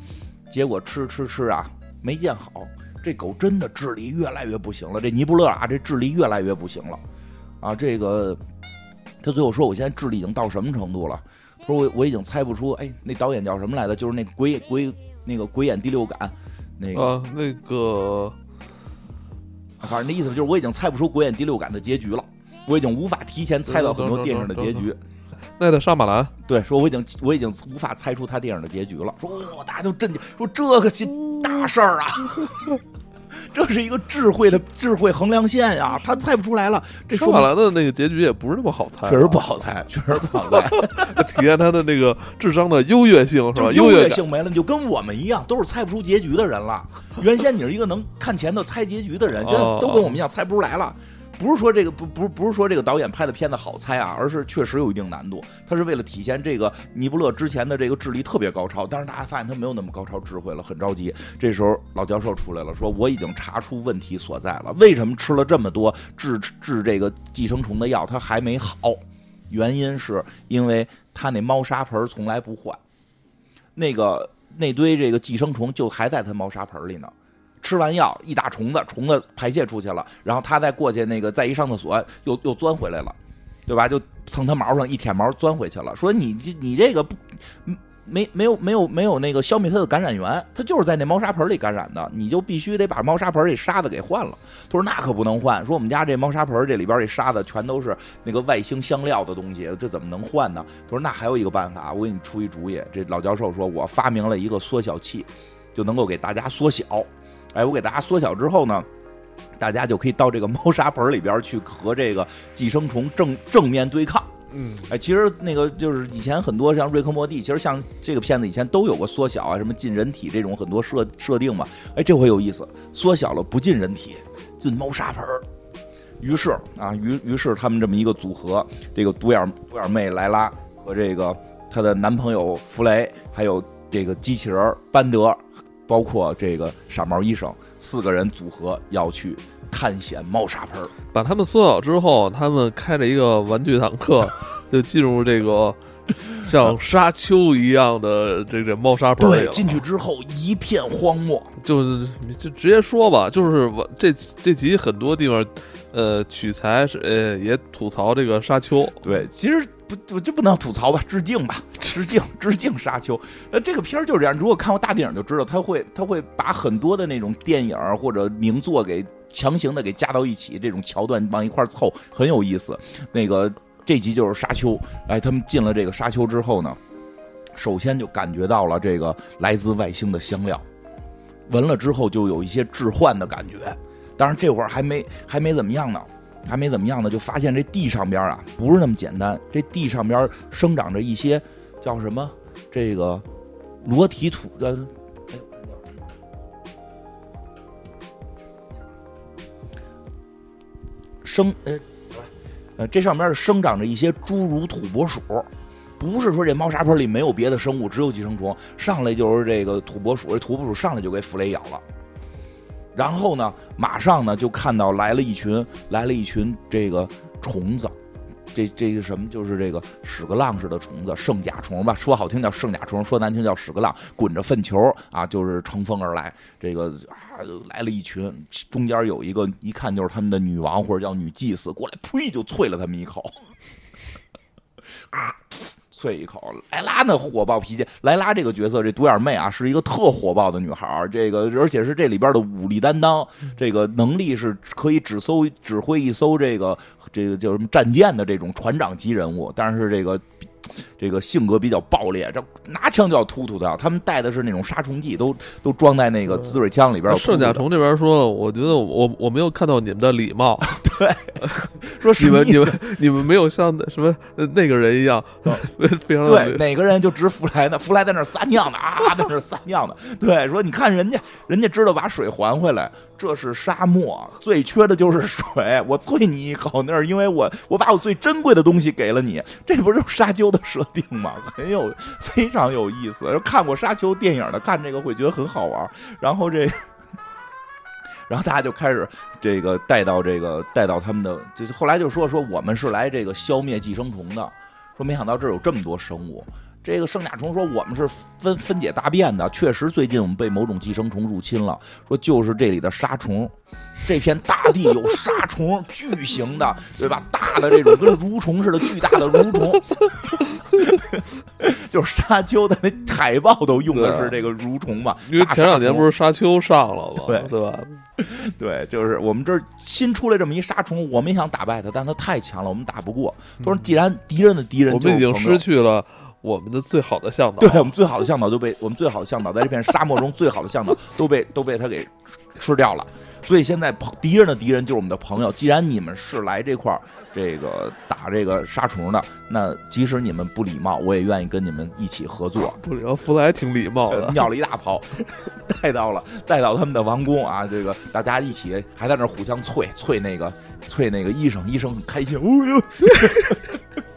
结果吃吃吃啊，没见好，这狗真的智力越来越不行了。这尼布勒啊，这智力越来越不行了啊，这个。他最后说：“我现在智力已经到什么程度了？”他说：“我我已经猜不出，哎，那导演叫什么来的？就是那鬼鬼那个鬼眼第六感，那个那个，反正那意思就是我已经猜不出鬼眼第六感的结局了，我已经无法提前猜到很多电影的结局。”那的上马兰对说：“我已经我已经无法猜出他电影的结局了。”说：“哇，大家都震惊，说这个是大事儿啊！”这是一个智慧的智慧衡量线呀，他猜不出来了。这说马兰的那个结局也不是那么好猜，确实不好猜，确实不好猜。体验他的那个智商的优越性是吧？优越性没了，你就跟我们一样，都是猜不出结局的人了。原先你是一个能看前头猜结局的人，现在都跟我们一样猜不出来了。不是说这个不不不是说这个导演拍的片子好猜啊，而是确实有一定难度。他是为了体现这个尼布勒之前的这个智力特别高超，但是大家发现他没有那么高超智慧了，很着急。这时候老教授出来了，说我已经查出问题所在了。为什么吃了这么多治治这个寄生虫的药，他还没好？原因是因为他那猫砂盆从来不换，那个那堆这个寄生虫就还在他猫砂盆里呢。吃完药一打虫子，虫子排泄出去了，然后他再过去那个再一上厕所，又又钻回来了，对吧？就蹭他毛上一舔毛钻回去了。说你这你这个不没没有没有没有那个消灭它的感染源，它就是在那猫砂盆里感染的，你就必须得把猫砂盆这沙子给换了。他说那可不能换，说我们家这猫砂盆这里边这沙子全都是那个外星香料的东西，这怎么能换呢？他说那还有一个办法，我给你出一主意。这老教授说我发明了一个缩小器，就能够给大家缩小。哎，我给大家缩小之后呢，大家就可以到这个猫砂盆里边去和这个寄生虫正正面对抗。嗯，哎，其实那个就是以前很多像瑞克莫蒂，其实像这个片子以前都有过缩小啊，什么进人体这种很多设设定嘛。哎，这回有意思，缩小了不进人体，进猫砂盆。于是啊，于于是他们这么一个组合，这个独眼独眼妹莱拉和这个她的男朋友弗雷，还有这个机器人班德。包括这个傻帽医生四个人组合要去探险猫砂盆，把他们缩小之后，他们开着一个玩具坦克 就进入这个像沙丘一样的这个猫砂盆里对，进去之后一片荒漠，就是就直接说吧，就是我这这集很多地方，呃，取材是呃也吐槽这个沙丘，对，其实不我就不能吐槽吧，致敬吧，致敬致敬沙丘。呃，这个片儿就是这样，如果看过大电影就知道，他会他会把很多的那种电影或者名作给强行的给加到一起，这种桥段往一块凑，很有意思。那个这集就是沙丘，哎，他们进了这个沙丘之后呢，首先就感觉到了这个来自外星的香料，闻了之后就有一些致幻的感觉。当然这会儿还没还没怎么样呢，还没怎么样呢，就发现这地上边啊不是那么简单，这地上边生长着一些叫什么这个裸体土的。生呃，这上面生长着一些侏儒土拨鼠，不是说这猫砂盆里没有别的生物，只有寄生虫，上来就是这个土拨鼠，这土拨鼠上来就给弗雷咬了。然后呢，马上呢就看到来了一群来了一群这个虫子，这这个什么就是这个屎壳郎似的虫子，圣甲虫吧，说好听叫圣甲虫，说难听叫屎壳郎，滚着粪球啊，就是乘风而来。这个啊来了一群，中间有一个一看就是他们的女王或者叫女祭司过来，呸就啐了他们一口啊。啐一口，莱拉那火爆脾气。莱拉这个角色，这独眼妹啊，是一个特火爆的女孩儿。这个而且是这里边的武力担当，这个能力是可以指搜指挥一艘这个这个叫什么战舰的这种船长级人物。但是这个这个性格比较暴烈，这拿枪就要突突他。他们带的是那种杀虫剂，都都装在那个滋水枪里边。圣甲虫这边说了，我觉得我我没有看到你们的礼貌，说什你们你？们你们没有像那什么呃那个人一样，非常对，哪个人就指弗莱呢？弗莱在那儿撒尿呢啊，在那儿撒尿呢。对，说你看人家，人家知道把水还回来，这是沙漠，最缺的就是水。我啐你一口，那是因为我我把我最珍贵的东西给了你，这不就是沙丘的设定吗？很有非常有意思。看过沙丘电影的，看这个会觉得很好玩。然后这。然后大家就开始这个带到这个带到他们的，就是后来就说说我们是来这个消灭寄生虫的，说没想到这儿有这么多生物。这个圣甲虫说我们是分分解大便的，确实最近我们被某种寄生虫入侵了，说就是这里的沙虫，这片大地有沙虫，巨型的，对吧？大的这种跟蠕虫似的巨大的蠕虫，就是沙丘的那海报都用的是这个蠕虫嘛，因为前两年不是。沙丘上了吗，对对吧？对，就是我们这儿新出来这么一沙虫，我们也想打败它，但它太强了，我们打不过。他说，既然敌人的敌人我们已经失去了我们的最好的向导，对我们最好的向导都被我们最好的向导在这片沙漠中最好的向导都被都被他给吃掉了。所以现在敌人的敌人就是我们的朋友。既然你们是来这块儿这个打这个杀虫的，那即使你们不礼貌，我也愿意跟你们一起合作。不聊弗莱挺礼貌的，尿了一大泡，带到了带到他们的王宫啊！这个大家一起还在那互相啐啐那个啐那个医生，医生很开心，哦哟，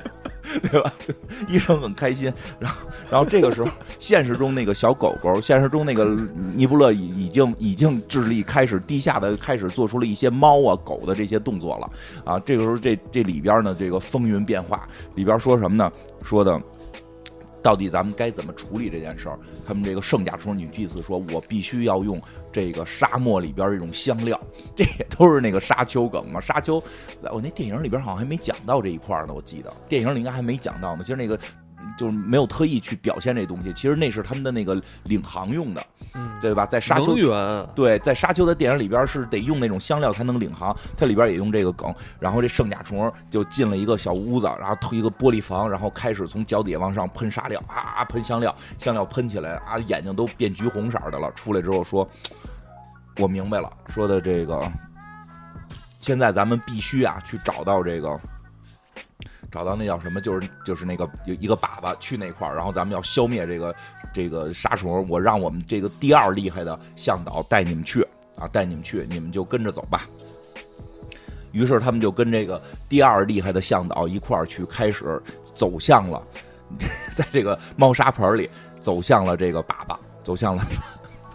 对吧？医生很开心。然后然后这个时候，现实中那个小狗狗，现实中那个尼布勒已已经已经智力开始低下的开始做出了一些猫啊狗的这些动作了啊！这个时候这这里边呢，这个风云变化，里边说什么呢？说的。到底咱们该怎么处理这件事儿？他们这个圣甲虫女祭司说：“我必须要用这个沙漠里边这种香料，这也都是那个沙丘梗嘛。沙丘，我那电影里边好像还没讲到这一块儿呢，我记得电影里应该还没讲到呢。其实那个就是没有特意去表现这东西，其实那是他们的那个领航用的，嗯，对吧？在沙丘，对，在沙丘的电影里边是得用那种香料才能领航，它里边也用这个梗。然后这圣甲虫就进了一个小屋子，然后推一个玻璃房，然后开始从脚底下往上喷沙料，啊，喷香料，香料喷起来啊，眼睛都变橘红色的了。出来之后说：“我明白了，说的这个，现在咱们必须啊去找到这个。”找到那叫什么，就是就是那个有一个粑粑去那块儿，然后咱们要消灭这个这个杀虫。我让我们这个第二厉害的向导带你们去啊，带你们去，你们就跟着走吧。于是他们就跟这个第二厉害的向导一块儿去，开始走向了，在这个猫砂盆里走向了这个粑粑，走向了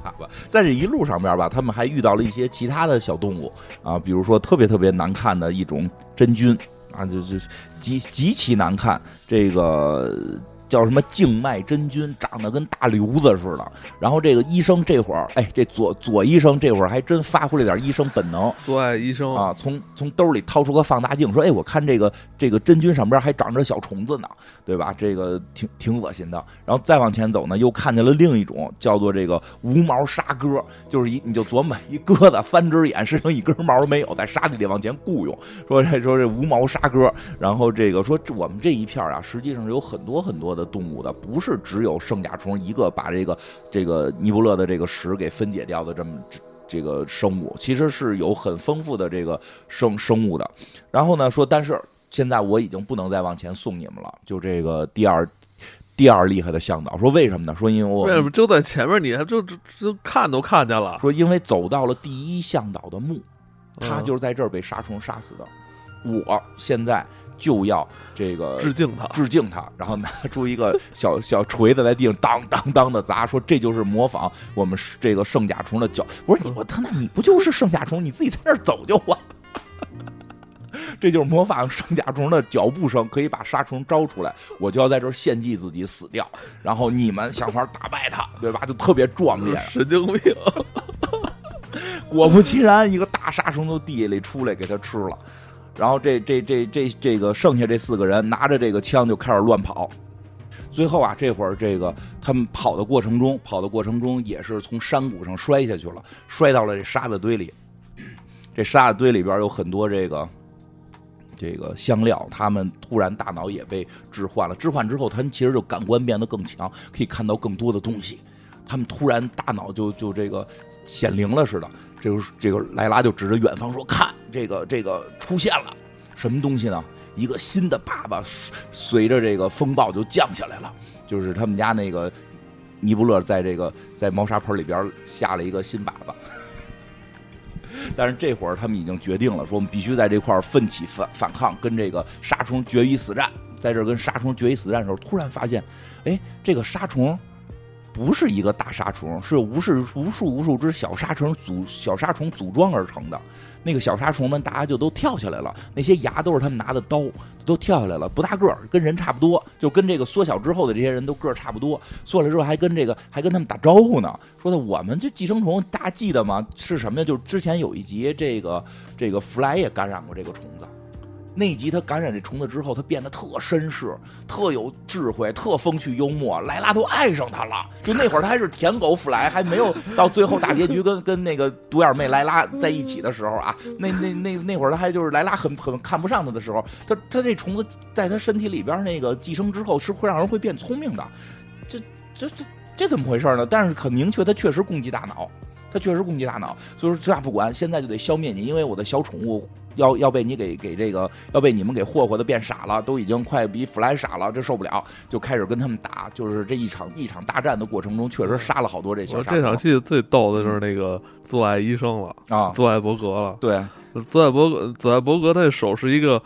粑粑。在这一路上边吧，他们还遇到了一些其他的小动物啊，比如说特别特别难看的一种真菌。啊，就就极极其难看，这个。叫什么静脉真菌，长得跟大瘤子似的。然后这个医生这会儿，哎，这左左医生这会儿还真发挥了点医生本能，左爱医生啊，从从兜里掏出个放大镜，说：“哎，我看这个这个真菌上边还长着小虫子呢，对吧？这个挺挺恶心的。”然后再往前走呢，又看见了另一种叫做这个无毛沙鸽，就是一你就琢磨一鸽子三只眼，身上一根毛都没有，在沙地里往前雇佣。说这说这无毛沙鸽，然后这个说我们这一片啊，实际上是有很多很多的。动物的不是只有圣甲虫一个把这个这个尼布勒的这个石给分解掉的这么这个生物，其实是有很丰富的这个生生物的。然后呢说，但是现在我已经不能再往前送你们了，就这个第二第二厉害的向导说为什么呢？说因为我为什么就在前面，你还就就就看都看见了。说因为走到了第一向导的墓，他就是在这儿被杀虫杀死的。我现在。就要这个致敬他，致敬他，然后拿出一个 小小锤子在地上当当当的砸，说这就是模仿我们这个圣甲虫的脚。我说你我他那你不就是圣甲虫？你自己在那儿走就完。这就是模仿圣甲虫的脚步声，可以把杀虫招出来。我就要在这儿献祭自己死掉，然后你们想法打败他，对吧？就特别壮烈。神经病。果不其然，一个大杀虫从地里出来给他吃了。然后这这这这这个剩下这四个人拿着这个枪就开始乱跑，最后啊，这会儿这个他们跑的过程中，跑的过程中也是从山谷上摔下去了，摔到了这沙子堆里。这沙子堆里边有很多这个这个香料，他们突然大脑也被置换了，置换之后，他们其实就感官变得更强，可以看到更多的东西。他们突然大脑就就这个显灵了似的。这个这个莱拉就指着远方说：“看，这个这个出现了，什么东西呢？一个新的爸爸，随着这个风暴就降下来了。就是他们家那个尼布勒在这个在猫砂盆里边下了一个新爸爸。但是这会儿他们已经决定了，说我们必须在这块奋起反反抗，跟这个沙虫决一死战。在这跟沙虫决一死战的时候，突然发现，哎，这个沙虫。”不是一个大沙虫，是无数无数无数只小沙虫组小沙虫组装而成的。那个小沙虫们，大家就都跳下来了。那些牙都是他们拿的刀，都跳下来了。不大个儿，跟人差不多，就跟这个缩小之后的这些人都个儿差不多。缩了之后还跟这个还跟他们打招呼呢，说的我们这寄生虫，大家记得吗？是什么呀？就是之前有一集，这个这个弗莱也感染过这个虫子。那一集他感染这虫子之后，他变得特绅士，特有智慧，特风趣幽默。莱拉都爱上他了。就那会儿他还是舔狗弗莱，还没有到最后大结局跟跟那个独眼妹莱拉在一起的时候啊。那那那那会儿他还就是莱拉很很看不上他的时候，他他这虫子在他身体里边那个寄生之后是会让人会变聪明的。这这这这怎么回事呢？但是很明确，他确实攻击大脑，他确实攻击大脑。所以说这样不管，现在就得消灭你，因为我的小宠物。要要被你给给这个要被你们给霍霍的变傻了，都已经快比弗莱傻了，这受不了，就开始跟他们打。就是这一场一场大战的过程中，确实杀了好多这小这场戏最逗的就是那个做爱医生了啊，做爱伯格了。对，做爱伯格，做爱伯格，他手是一个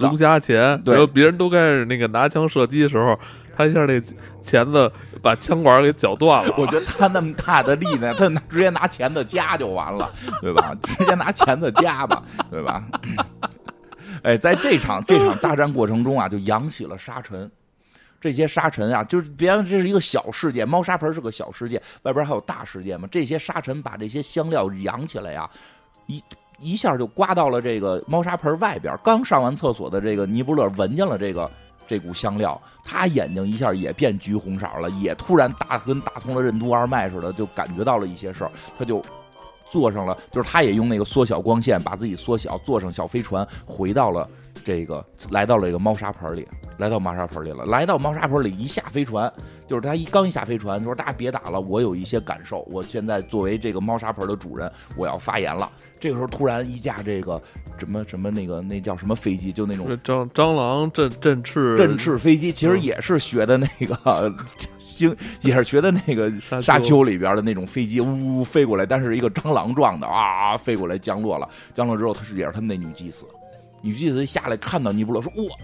龙虾钳，对，别人都开始那个拿枪射击的时候。他一下那钳子把枪管给绞断了。我觉得他那么大的力呢，他直接拿钳子夹就完了，对吧？直接拿钳子夹吧，对吧？哎，在这场这场大战过程中啊，就扬起了沙尘。这些沙尘啊，就是别这是一个小世界，猫砂盆是个小世界，外边还有大世界嘛。这些沙尘把这些香料扬起来呀，一一下就刮到了这个猫砂盆外边。刚上完厕所的这个尼布勒闻见了这个。这股香料，他眼睛一下也变橘红色了，也突然打跟打通了任督二脉似的，就感觉到了一些事儿，他就坐上了，就是他也用那个缩小光线把自己缩小，坐上小飞船回到了这个，来到了这个猫砂盆里。来到猫砂盆里了，来到猫砂盆里一下飞船，就是他一刚一下飞船，就说大家别打了，我有一些感受，我现在作为这个猫砂盆的主人，我要发言了。这个时候突然一架这个什么什么那个那叫什么飞机，就那种蟑蟑螂振振翅振翅飞机，其实也是学的那个 星，也是学的那个沙丘里边的那种飞机，呜呜飞过来，但是一个蟑螂状的啊飞过来降落了，降落之后他是也是他们那女祭司，女祭司下来看到尼布勒说哇。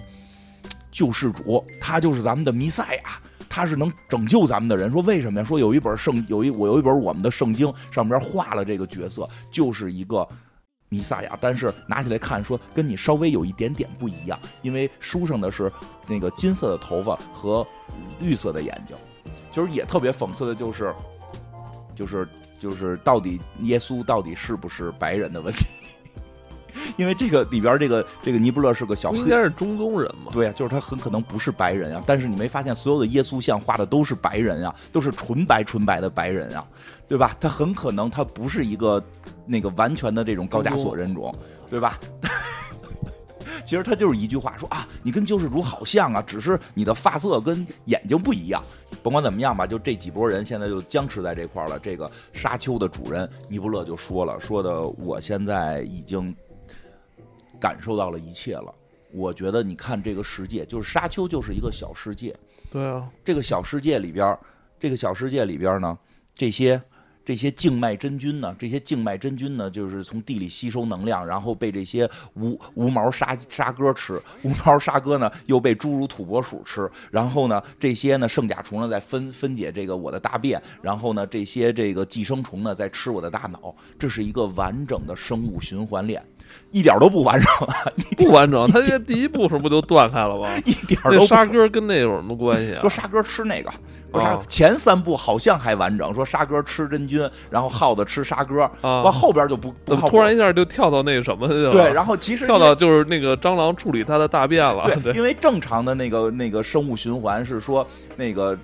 救世主，他就是咱们的弥赛亚，他是能拯救咱们的人。说为什么呀？说有一本圣，有一我有一本我们的圣经，上边画了这个角色，就是一个弥赛亚，但是拿起来看说跟你稍微有一点点不一样，因为书上的是那个金色的头发和绿色的眼睛，就是也特别讽刺的，就是就是就是到底耶稣到底是不是白人的问题。因为这个里边这个这个尼布勒是个小黑，应该是中东人嘛？对呀，就是他很可能不是白人啊。但是你没发现所有的耶稣像画的都是白人啊，都是纯白纯白的白人啊，对吧？他很可能他不是一个那个完全的这种高加索人种，对吧？其实他就是一句话说啊，你跟救世主好像啊，只是你的发色跟眼睛不一样。甭管怎么样吧，就这几拨人现在就僵持在这块了。这个沙丘的主人尼布勒就说了，说的我现在已经。感受到了一切了，我觉得你看这个世界，就是沙丘就是一个小世界。对啊，这个小世界里边，这个小世界里边呢，这些这些静脉真菌呢，这些静脉真菌呢，就是从地里吸收能量，然后被这些无无毛沙沙哥吃，无毛沙哥呢又被侏儒土拨鼠吃，然后呢，这些呢圣甲虫呢在分分解这个我的大便，然后呢这些这个寄生虫呢在吃我的大脑，这是一个完整的生物循环链。一点都不完整，不完整。他这第一步时候不就断开了吗？一点都沙哥跟那有什么关系啊？说沙哥吃那个，说沙前三步好像还完整。说沙哥吃真菌，然后耗子吃沙哥，完后边就不突然一下就跳到那什么去了？对，然后其实跳到就是那个蟑螂处理它的大便了。对，因为正常的那个那个生物循环是说那个。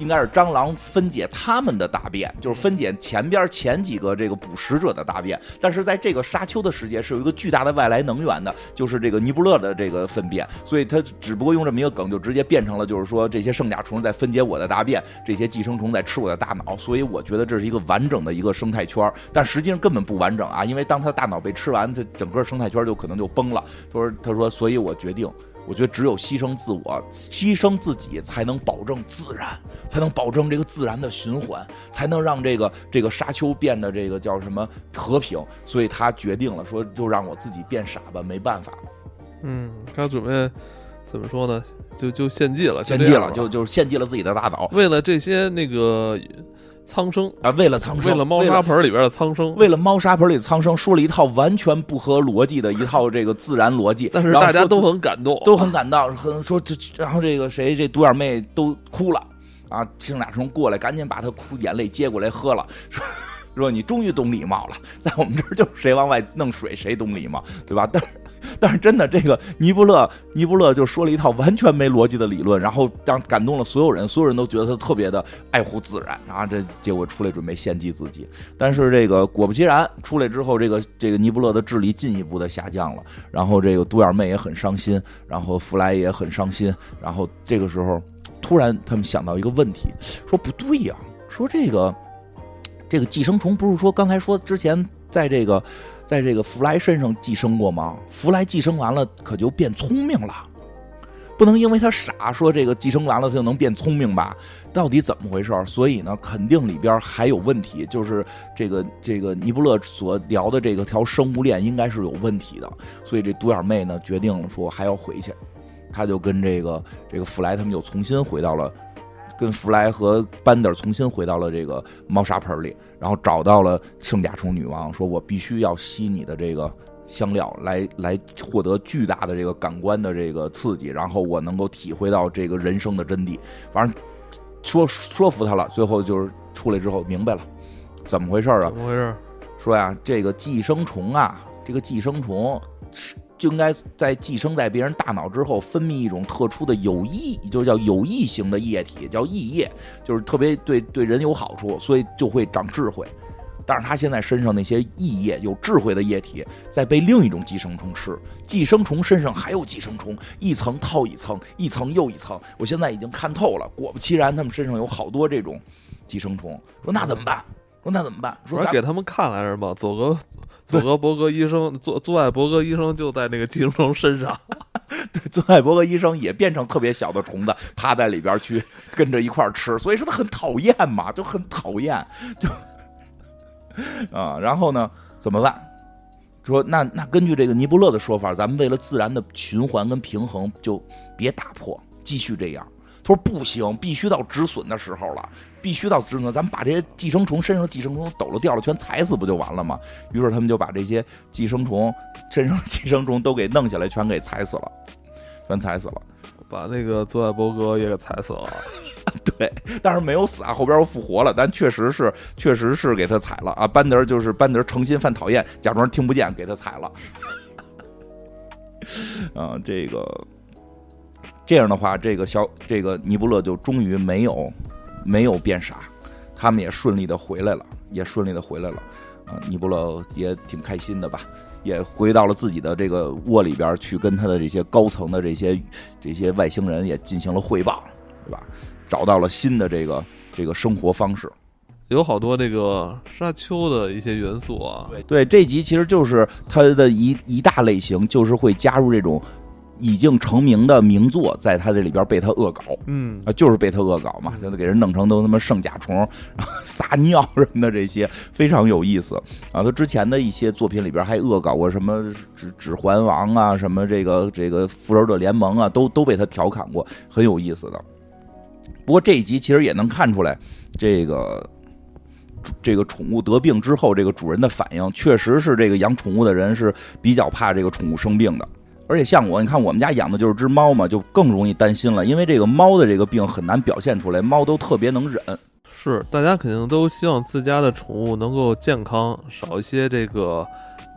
应该是蟑螂分解它们的大便，就是分解前边前几个这个捕食者的大便。但是在这个沙丘的世界是有一个巨大的外来能源的，就是这个尼布勒的这个粪便，所以它只不过用这么一个梗，就直接变成了就是说这些圣甲虫在分解我的大便，这些寄生虫在吃我的大脑。所以我觉得这是一个完整的一个生态圈，但实际上根本不完整啊，因为当它大脑被吃完，它整个生态圈就可能就崩了。他说：“他说，所以我决定。”我觉得只有牺牲自我、牺牲自己，才能保证自然，才能保证这个自然的循环，才能让这个这个沙丘变得这个叫什么和平。所以他决定了，说就让我自己变傻吧，没办法。嗯，他准备怎么说呢？就就献祭了，献祭了，就就是献祭了自己的大脑，为了这些那个。苍生啊，为了苍生，为了猫砂盆里边的苍生，为了猫砂盆里的苍生，说了一套完全不合逻辑的一套这个自然逻辑，但是大家都很感动，都很感动，很说这，然后这个谁，这独眼妹都哭了啊！青甲虫过来，赶紧把她哭眼泪接过来喝了，说 说你终于懂礼貌了，在我们这儿就是谁往外弄水谁懂礼貌，对吧？但是。但是真的，这个尼布勒尼布勒就说了一套完全没逻辑的理论，然后让感动了所有人，所有人都觉得他特别的爱护自然啊。这结果出来准备献祭自己，但是这个果不其然，出来之后，这个这个尼布勒的智力进一步的下降了，然后这个独眼妹也很伤心，然后弗莱也很伤心，然后这个时候突然他们想到一个问题，说不对呀，说这个这个寄生虫不是说刚才说之前在这个。在这个弗莱身上寄生过吗？弗莱寄生完了可就变聪明了，不能因为他傻说这个寄生完了他就能变聪明吧？到底怎么回事？所以呢，肯定里边还有问题，就是这个这个尼布勒所聊的这个条生物链应该是有问题的。所以这独眼妹呢决定了说还要回去，他就跟这个这个弗莱他们又重新回到了。跟弗莱和班德重新回到了这个猫砂盆里，然后找到了圣甲虫女王，说：“我必须要吸你的这个香料，来来获得巨大的这个感官的这个刺激，然后我能够体会到这个人生的真谛。”反正说说服他了，最后就是出来之后明白了怎么回事啊？怎么回事？说呀，这个寄生虫啊，这个寄生虫是。就应该在寄生在别人大脑之后，分泌一种特殊的有益，就是叫有益型的液体，叫益液，就是特别对对人有好处，所以就会长智慧。但是他现在身上那些益液有智慧的液体，在被另一种寄生虫吃，寄生虫身上还有寄生虫，一层套一层，一层又一层。我现在已经看透了，果不其然，他们身上有好多这种寄生虫。说那怎么办？说那怎么办？说给他们看来是吧，走个佐格伯格医生，佐佐艾伯格医生就在那个寄生虫身上。对，佐艾伯格医生也变成特别小的虫子，趴在里边去 跟着一块吃。所以说他很讨厌嘛，就很讨厌，就啊。然后呢，怎么办？说那那根据这个尼布勒的说法，咱们为了自然的循环跟平衡，就别打破，继续这样。他说不行，必须到止损的时候了，必须到止损，咱们把这些寄生虫身上的寄生虫抖了掉了，全踩死不就完了吗？于是他们就把这些寄生虫身上的 寄生虫都给弄下来，全给踩死了，全踩死了。把那个佐爱伯格也给踩死了。对，但是没有死啊，后边又复活了，但确实是，确实是给他踩了啊。班德就是班德诚心犯讨厌，假装听不见，给他踩了。啊，这个这样的话，这个小这个尼布勒就终于没有没有变傻，他们也顺利的回来了，也顺利的回来了。啊，尼布勒也挺开心的吧，也回到了自己的这个窝里边去，跟他的这些高层的这些这些外星人也进行了汇报，对吧？找到了新的这个这个生活方式，有好多这个沙丘的一些元素啊。对对，这集其实就是它的一一大类型，就是会加入这种已经成名的名作，在他这里边被他恶搞。嗯啊，就是被他恶搞嘛，现在给人弄成都他妈圣甲虫，撒尿什么的，这些非常有意思啊。他之前的一些作品里边还恶搞过什么《指指环王》啊，什么这个这个《复仇者联盟》啊，都都被他调侃过，很有意思的。不过这一集其实也能看出来，这个这个宠物得病之后，这个主人的反应确实是这个养宠物的人是比较怕这个宠物生病的。而且像我，你看我们家养的就是只猫嘛，就更容易担心了，因为这个猫的这个病很难表现出来，猫都特别能忍。是，大家肯定都希望自家的宠物能够健康，少一些这个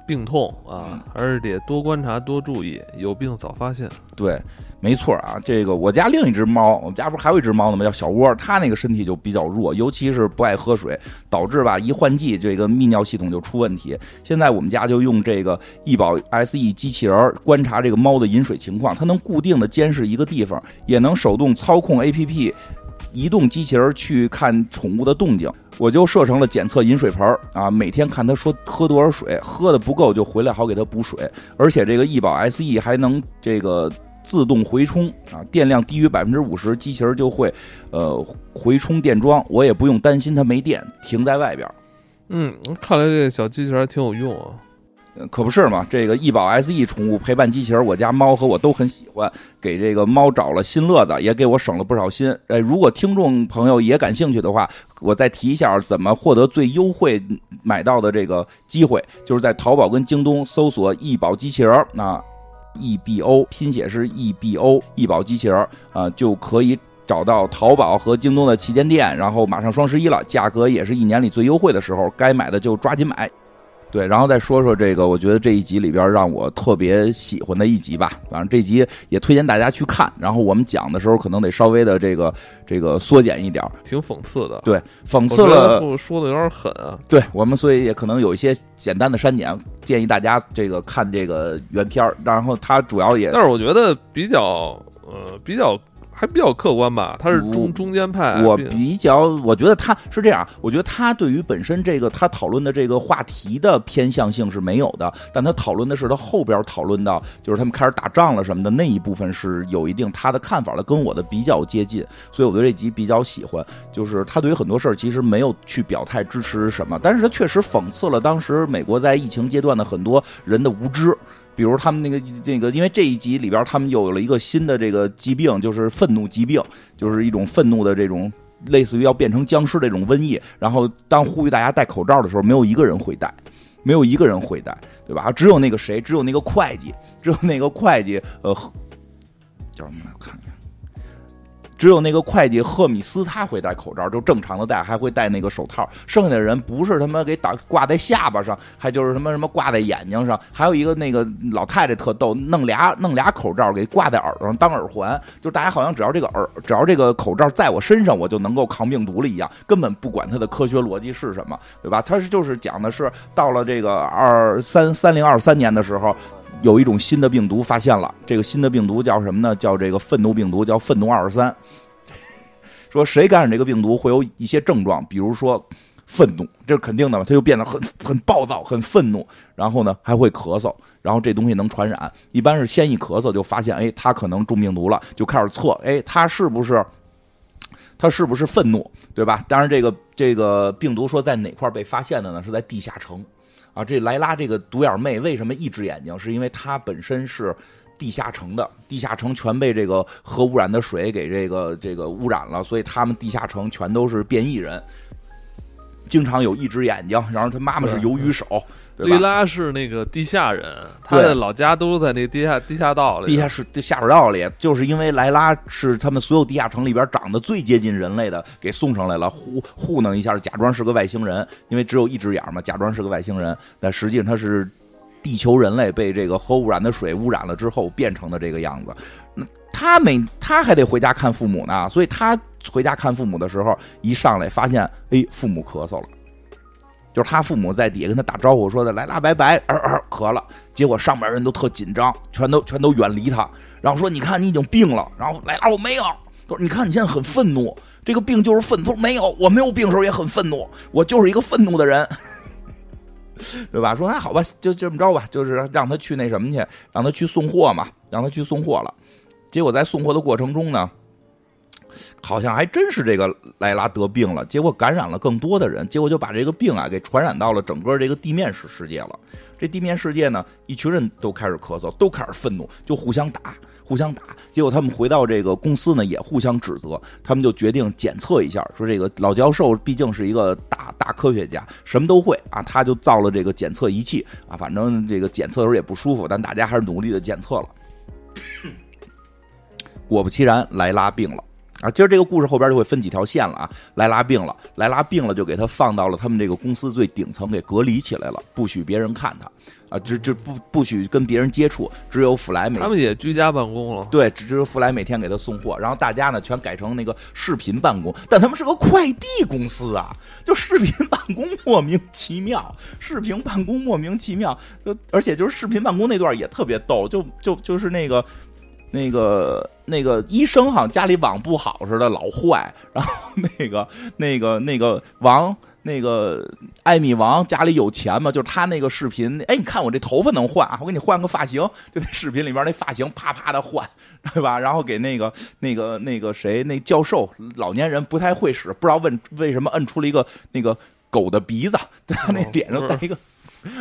病痛啊，还是得多观察、多注意，有病早发现。对，没错啊，这个我家另一只猫，我们家不是还有一只猫呢吗？叫小窝，它那个身体就比较弱，尤其是不爱喝水，导致吧一换季，这个泌尿系统就出问题。现在我们家就用这个易宝 SE 机器人观察这个猫的饮水情况，它能固定的监视一个地方，也能手动操控 APP 移动机器人去看宠物的动静。我就设成了检测饮水盆儿啊，每天看它说喝多少水，喝的不够就回来好给它补水。而且这个易宝 SE 还能这个自动回充啊，电量低于百分之五十，机器人就会呃回充电桩，我也不用担心它没电停在外边。嗯，看来这小机器人挺有用啊。可不是嘛？这个易宝 SE 宠物陪伴机器人，我家猫和我都很喜欢，给这个猫找了新乐子，也给我省了不少心。哎，如果听众朋友也感兴趣的话，我再提一下怎么获得最优惠买到的这个机会，就是在淘宝跟京东搜索易宝机器人儿啊，EBO 拼写是 EBO 易宝机器人儿啊，就可以。找到淘宝和京东的旗舰店，然后马上双十一了，价格也是一年里最优惠的时候，该买的就抓紧买。对，然后再说说这个，我觉得这一集里边让我特别喜欢的一集吧。反正这集也推荐大家去看。然后我们讲的时候可能得稍微的这个这个缩减一点儿，挺讽刺的。对，讽刺了。说的有点狠啊。对我们，所以也可能有一些简单的删减，建议大家这个看这个原片儿。然后它主要也但是我觉得比较呃比较还比较客观吧，他是中中间派。我比较，我觉得他是这样，我觉得他对于本身这个他讨论的这个话题的偏向性是没有的，但他讨论的是他后边讨论到就是他们开始打仗了什么的那一部分是有一定他的看法的，跟我的比较接近，所以我对这集比较喜欢。就是他对于很多事儿其实没有去表态支持什么，但是他确实讽刺了当时美国在疫情阶段的很多人的无知。比如他们那个那个，因为这一集里边他们有了一个新的这个疾病，就是愤怒疾病，就是一种愤怒的这种类似于要变成僵尸的这种瘟疫。然后当呼吁大家戴口罩的时候，没有一个人会戴，没有一个人会戴，对吧？只有那个谁，只有那个会计，只有那个会计，呃，叫什么来？我看。只有那个会计赫米斯他会戴口罩，就正常的戴，还会戴那个手套。剩下的人不是他妈给打挂在下巴上，还就是什么什么挂在眼睛上，还有一个那个老太太特逗，弄俩 弄俩口罩给挂在耳朵上当耳环，就大家好像只要这个耳只要这个口罩在我身上，我就能够扛病毒了一样，根本不管它的科学逻辑是什么，对吧？它是就是讲的是到了这个二三三零二三年的时候。有一种新的病毒发现了，这个新的病毒叫什么呢？叫这个愤怒病毒，叫愤怒二十三。说谁感染这个病毒会有一些症状，比如说愤怒，这是肯定的嘛，他就变得很很暴躁、很愤怒，然后呢还会咳嗽，然后这东西能传染。一般是先一咳嗽就发现，哎，他可能中病毒了，就开始测，哎，他是不是他是不是愤怒，对吧？当然，这个这个病毒说在哪块被发现的呢？是在地下城。啊，这莱拉这个独眼妹为什么一只眼睛？是因为她本身是地下城的，地下城全被这个核污染的水给这个这个污染了，所以他们地下城全都是变异人，经常有一只眼睛，然后他妈妈是鱿鱼手，对吧？莉拉是那个地下人，他的老家都在那地下地下道里，地下室下水道里，就是因为莱拉是他们所有地下城里边长得最接近人类的，给送上来了，糊糊弄一下，假装是个外星人，因为只有一只眼嘛，假装是个外星人，但实际上他是地球人类被这个核污染的水污染了之后变成的这个样子。那他每，他还得回家看父母呢，所以他回家看父母的时候，一上来发现，哎，父母咳嗽了。就是他父母在底下跟他打招呼说的“来啦，拜拜”，呃呃，咳了。结果上边人都特紧张，全都全都远离他，然后说：“你看你已经病了。”然后来啦，我没有。他说：“你看你现在很愤怒，这个病就是愤怒。”他说：“没有，我没有病的时候也很愤怒，我就是一个愤怒的人，对吧？”说：“那好吧，就这么着吧，就是让他去那什么去，让他去送货嘛，让他去送货了。结果在送货的过程中呢。”好像还真是这个莱拉得病了，结果感染了更多的人，结果就把这个病啊给传染到了整个这个地面世世界了。这地面世界呢，一群人都开始咳嗽，都开始愤怒，就互相打，互相打。结果他们回到这个公司呢，也互相指责。他们就决定检测一下，说这个老教授毕竟是一个大大科学家，什么都会啊，他就造了这个检测仪器啊，反正这个检测的时候也不舒服，但大家还是努力的检测了。果不其然，莱拉病了。啊，今儿这个故事后边就会分几条线了啊。莱拉病了，莱拉病了，就给他放到了他们这个公司最顶层，给隔离起来了，不许别人看他啊，这这不不许跟别人接触，只有弗莱每他们也居家办公了，对，只有弗莱每天给他送货，然后大家呢全改成那个视频办公，但他们是个快递公司啊，就视频办公莫名其妙，视频办公莫名其妙，就而且就是视频办公那段也特别逗，就就就是那个。那个那个医生好像家里网不好似的，老坏。然后那个 那个那个王那个艾米王家里有钱嘛，就是他那个视频，哎，你看我这头发能换啊，我给你换个发型，就那视频里边那发型啪啪的换，对吧？然后给那个那个那个谁那教授老年人不太会使，不知道问为什么摁出了一个那个狗的鼻子，在他那脸上戴一个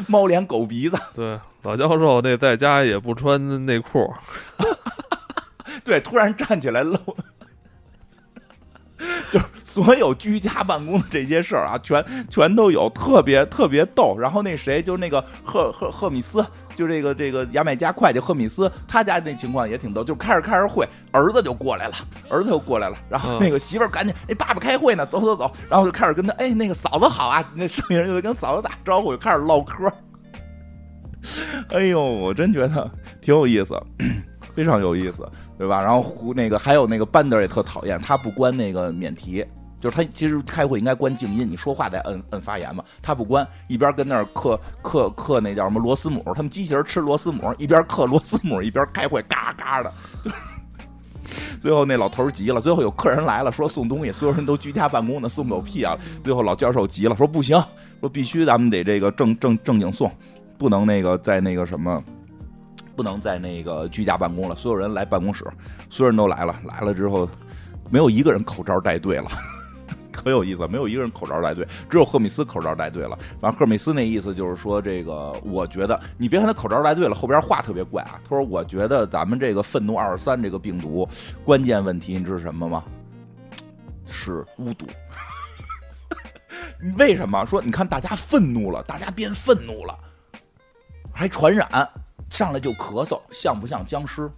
猫脸狗鼻子。对，老教授那在家也不穿内裤。对，突然站起来露，就是所有居家办公的这些事儿啊，全全都有，特别特别逗。然后那谁，就是那个赫赫赫米斯，就这个这个牙买加会计赫米斯，他家那情况也挺逗。就开着开着会，儿子就过来了，儿子就过来了。然后那个媳妇儿赶紧，哎，爸爸开会呢，走走走。然后就开始跟他，哎，那个嫂子好啊，那剩下人就跟嫂子打招呼，就开始唠嗑。哎呦，我真觉得挺有意思，非常有意思。对吧？然后胡那个还有那个班德也特讨厌，他不关那个免提，就是他其实开会应该关静音，你说话得摁摁发言嘛，他不关，一边跟那儿刻刻刻那叫什么螺丝母，他们机器人吃螺丝母，一边刻螺丝母一边开会，嘎嘎的。最后那老头急了，最后有客人来了，说送东西，所有人都居家办公呢，送狗屁啊！最后老教授急了，说不行，说必须咱们得这个正正正经送，不能那个在那个什么。不能在那个居家办公了，所有人来办公室，所有人都来了。来了之后，没有一个人口罩戴对了，可有意思，没有一个人口罩戴对，只有赫米斯口罩戴对了。完，赫米斯那意思就是说，这个我觉得你别看他口罩戴对了，后边话特别怪啊。他说：“我觉得咱们这个愤怒二十三这个病毒，关键问题你知道什么吗？是巫毒。为什么？说你看大家愤怒了，大家变愤怒了，还传染。”上来就咳嗽，像不像僵尸？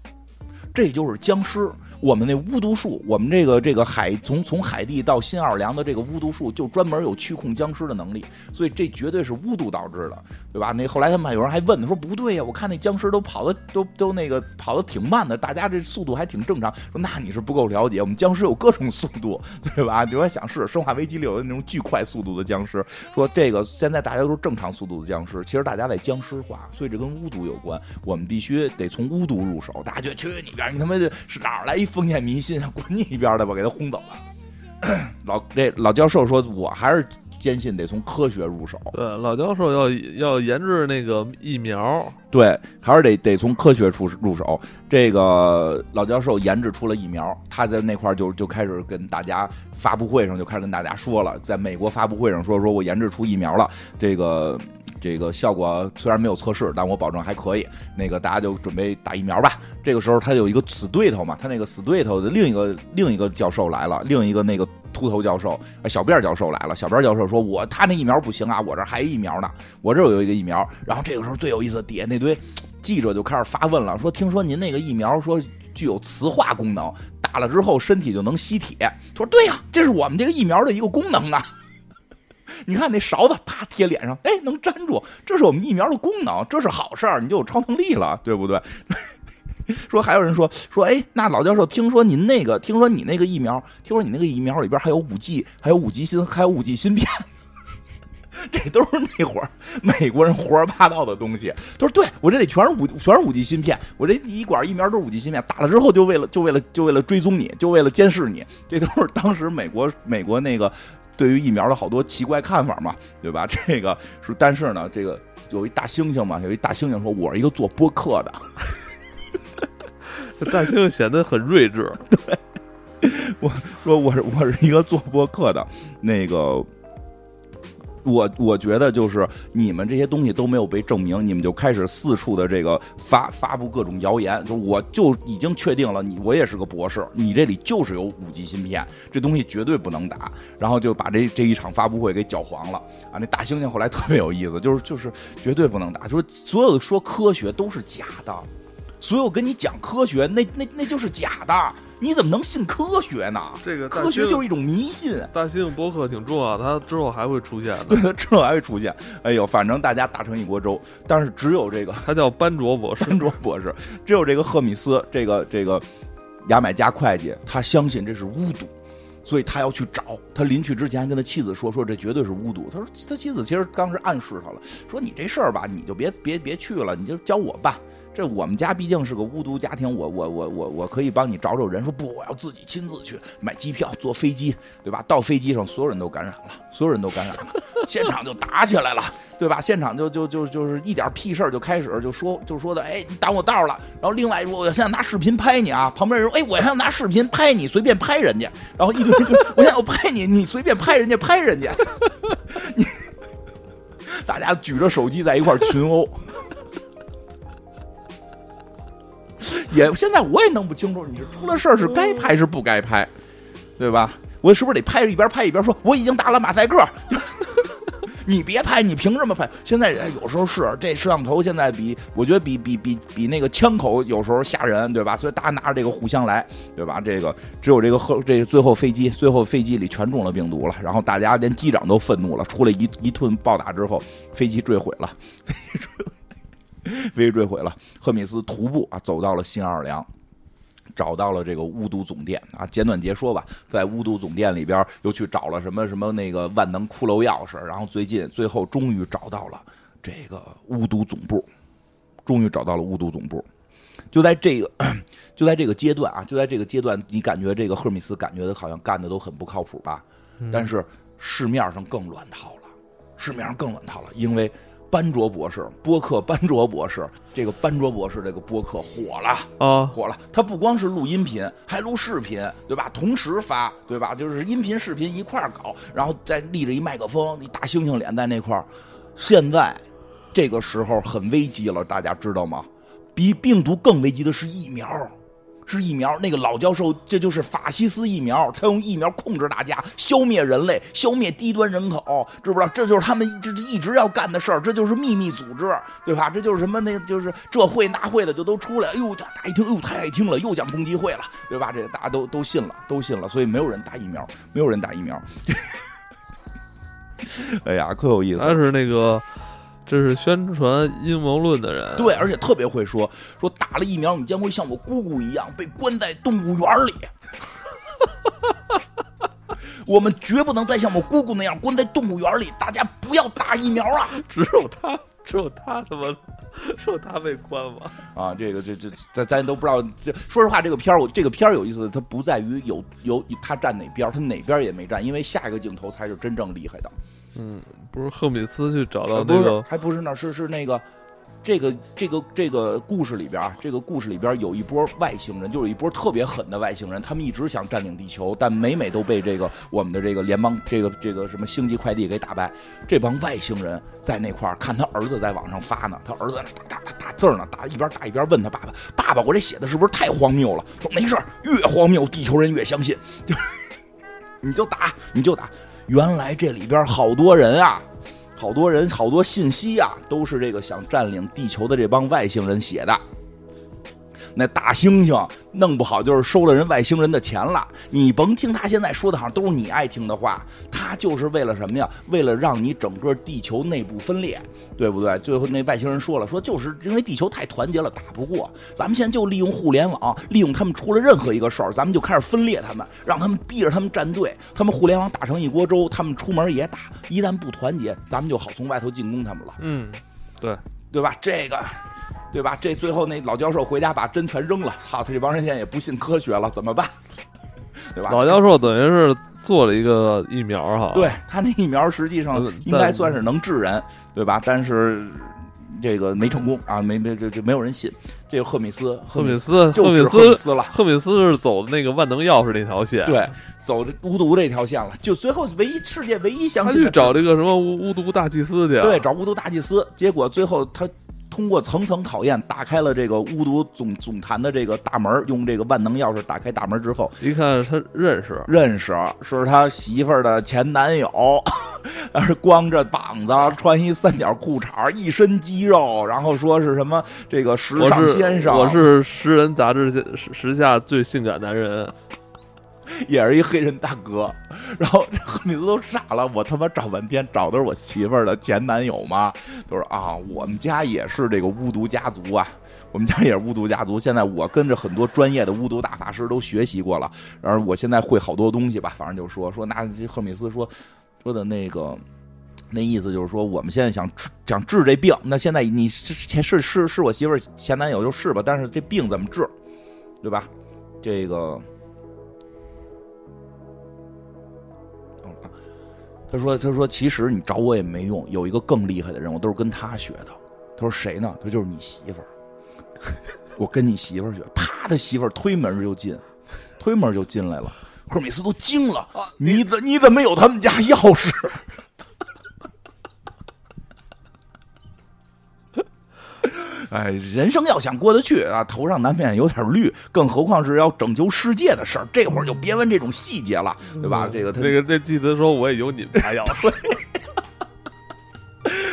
这就是僵尸。我们那巫毒术，我们这个这个海从从海地到新奥尔良的这个巫毒术，就专门有驱控僵尸的能力，所以这绝对是巫毒导致的，对吧？那后来他们有人还问他说不对呀，我看那僵尸都跑的 都都那个跑的挺慢的，大家这速度还挺正常。说那你是不够了解，我们僵尸有各种速度，对吧？就在想是生化危机里有的那种巨快速度的僵尸，说这个现在大家都是正常速度的僵尸，其实大家在僵尸化，所以这跟巫毒有关。我们必须得从巫毒入手。大家觉去你边，你他妈的是哪儿来一？封建迷信，滚你一边的吧，给他轰走了。老这老教授说，我还是坚信得从科学入手。对，老教授要要研制那个疫苗，对，还是得得从科学出入手。这个老教授研制出了疫苗，他在那块就就开始跟大家发布会上就开始跟大家说了，在美国发布会上说，说我研制出疫苗了，这个。这个效果虽然没有测试，但我保证还可以。那个大家就准备打疫苗吧。这个时候他有一个死对头嘛，他那个死对头的另一个另一个教授来了，另一个那个秃头教授，小辫教授来了。小辫教授说：“我他那疫苗不行啊，我这还疫苗呢，我这有一个疫苗。”然后这个时候最有意思，底下那堆记者就开始发问了，说：“听说您那个疫苗说具有磁化功能，打了之后身体就能吸铁？”他说：“对呀，这是我们这个疫苗的一个功能啊。”你看那勺子，啪贴脸上，哎，能粘住，这是我们疫苗的功能，这是好事儿，你就有超能力了，对不对？说还有人说说，哎，那老教授，听说您那个，听说你那个疫苗，听说你那个疫苗里边还有五 G，还有五 G 芯，还有五 G 芯片，这都是那会儿美国人胡说八道的东西。他说，对我这里全是五，全是五 G 芯片，我这一管疫苗都是五 G 芯片，打了之后就为了就为了就为了追踪你，就为了监视你，这都是当时美国美国那个。对于疫苗的好多奇怪看法嘛，对吧？这个是，但是呢，这个有一大猩猩嘛，有一大猩猩说：“我是一个做播客的。”大猩猩显得很睿智。对，我说我是我是一个做播客的，那个。我我觉得就是你们这些东西都没有被证明，你们就开始四处的这个发发布各种谣言。就我就已经确定了，你我也是个博士，你这里就是有五 G 芯片，这东西绝对不能打。然后就把这这一场发布会给搅黄了啊！那大猩猩后来特别有意思，就是就是绝对不能打，说所有的说科学都是假的。所有跟你讲科学，那那那就是假的，你怎么能信科学呢？这个科学就是一种迷信。大猩猩博客挺重要，它之后还会出现的。对，之后还会出现。哎呦，反正大家打成一锅粥。但是只有这个，他叫班卓博士。班卓博士，只有这个赫米斯，这个这个牙买加会计，他相信这是巫毒，所以他要去找。他临去之前跟他妻子说：“说这绝对是巫毒。”他说他妻子其实当时暗示他了，说你这事儿吧，你就别别别去了，你就教我办。这我们家毕竟是个巫毒家庭，我我我我我可以帮你找找人。说不，我要自己亲自去买机票，坐飞机，对吧？到飞机上，所有人都感染了，所有人都感染了，现场就打起来了，对吧？现场就就就就是一点屁事儿就开始就说就说的，哎，你挡我道了。然后另外说，我现在拿视频拍你啊。旁边人说，哎，我现在拿视频拍你，随便拍人家。然后一堆人就，我现在我拍你，你随便拍人家，拍人家。你 大家举着手机在一块群殴。也现在我也弄不清楚，你是出了事儿是该拍是不该拍，对吧？我是不是得拍一边拍一边说我已经打了马赛克？你别拍，你凭什么拍？现在有时候是这摄像头现在比我觉得比比比比那个枪口有时候吓人，对吧？所以大家拿着这个互相来，对吧？这个只有这个后这最后飞机最后飞机里全中了病毒了，然后大家连机长都愤怒了，出来一一顿暴打之后，飞机坠毁了，坠。飞 机坠毁了，赫米斯徒步啊走到了新奥尔良，找到了这个巫毒总店啊。简短截说吧，在巫毒总店里边又去找了什么什么那个万能骷髅钥匙，然后最近最后终于找到了这个巫毒总部，终于找到了巫毒总部。就在这个 就在这个阶段啊，就在这个阶段，你感觉这个赫米斯感觉的好像干的都很不靠谱吧？但是市面上更乱套了，市面上更乱套了，因为。班卓博士播客，班卓博士，这个班卓博士这个播客火了啊，火了。他不光是录音频，还录视频，对吧？同时发，对吧？就是音频、视频一块儿搞，然后再立着一麦克风，一大猩猩脸在那块儿。现在这个时候很危机了，大家知道吗？比病毒更危机的是疫苗。是疫苗，那个老教授，这就是法西斯疫苗，他用疫苗控制大家，消灭人类，消灭低端人口，知不知道？这就是他们这一直要干的事儿，这就是秘密组织，对吧？这就是什么？那就是这会那会的就都出来，哎呦，大家一听，哎呦，太爱听了，又讲攻击会了，对吧？这个大家都都信了，都信了，所以没有人打疫苗，没有人打疫苗。哎呀，可有意思。但是那个。这是宣传阴谋论的人，对，而且特别会说，说打了疫苗，你将会像我姑姑一样被关在动物园里。我们绝不能再像我姑姑那样关在动物园里，大家不要打疫苗啊！只有他，只有他他妈，只有他被关吗？啊，这个这这咱咱都不知道。这说实话，这个片儿我这个片儿有意思，它不在于有有他站哪边，他哪边也没站，因为下一个镜头才是真正厉害的。嗯，不是赫米斯去找到那个，还不是那是是那个，这个这个这个故事里边，这个故事里边有一波外星人，就是一波特别狠的外星人，他们一直想占领地球，但每每都被这个我们的这个联邦这个这个什么星际快递给打败。这帮外星人在那块儿看他儿子在网上发呢，他儿子打打打打字呢，打一边打一边问他爸爸：“爸爸，我这写的是不是太荒谬了？”说：“没事越荒谬，地球人越相信。”就你就打，你就打。原来这里边好多人啊。好多人，好多信息啊，都是这个想占领地球的这帮外星人写的。那大猩猩弄不好就是收了人外星人的钱了。你甭听他现在说的，好像都是你爱听的话。他就是为了什么呀？为了让你整个地球内部分裂，对不对？最后那外星人说了，说就是因为地球太团结了，打不过。咱们现在就利用互联网，利用他们出了任何一个事儿，咱们就开始分裂他们，让他们逼着他们站队。他们互联网打成一锅粥，他们出门也打。一旦不团结，咱们就好从外头进攻他们了。嗯，对，对吧？这个。对吧？这最后那老教授回家把针全扔了，操！他这帮人现在也不信科学了，怎么办？对吧？老教授等于是做了一个疫苗哈，对他那疫苗实际上应该算是能治人，对吧？但是这个没成功啊，没没这这没有人信。这个赫米斯，赫米斯，就赫米斯了。赫米斯是走那个万能钥匙那条线，对，走巫毒这条线了。就最后唯一世界唯一相信，他去找这个什么巫巫毒大祭司去，对，找巫毒大祭司。结果最后他。通过层层考验，打开了这个巫毒总总坛的这个大门，用这个万能钥匙打开大门之后，一看他认识，认识是他媳妇儿的前男友，是光着膀子，穿一三角裤衩，一身肌肉，然后说是什么这个时尚先生，我是诗人杂志时时下最性感男人。也是一黑人大哥，然后赫米斯都傻了，我他妈找半天找的是我媳妇儿的前男友吗？都说啊，我们家也是这个巫毒家族啊，我们家也是巫毒家族。现在我跟着很多专业的巫毒大法师都学习过了，然后我现在会好多东西吧，反正就说说那赫米斯说说的那个那意思就是说，我们现在想治想治这病，那现在你是是是是我媳妇儿前男友就是吧，但是这病怎么治，对吧？这个。他说：“他说，其实你找我也没用，有一个更厉害的人，我都是跟他学的。他说谁呢？他就是你媳妇儿。我跟你媳妇儿学。啪，他媳妇儿推门就进，推门就进来了。赫米斯都惊了，你怎你怎么有他们家钥匙？”哎，人生要想过得去啊，头上难免有点绿，更何况是要拯救世界的事儿。这会儿就别问这种细节了，对吧？这个他那个这记得说我也有你们家钥匙。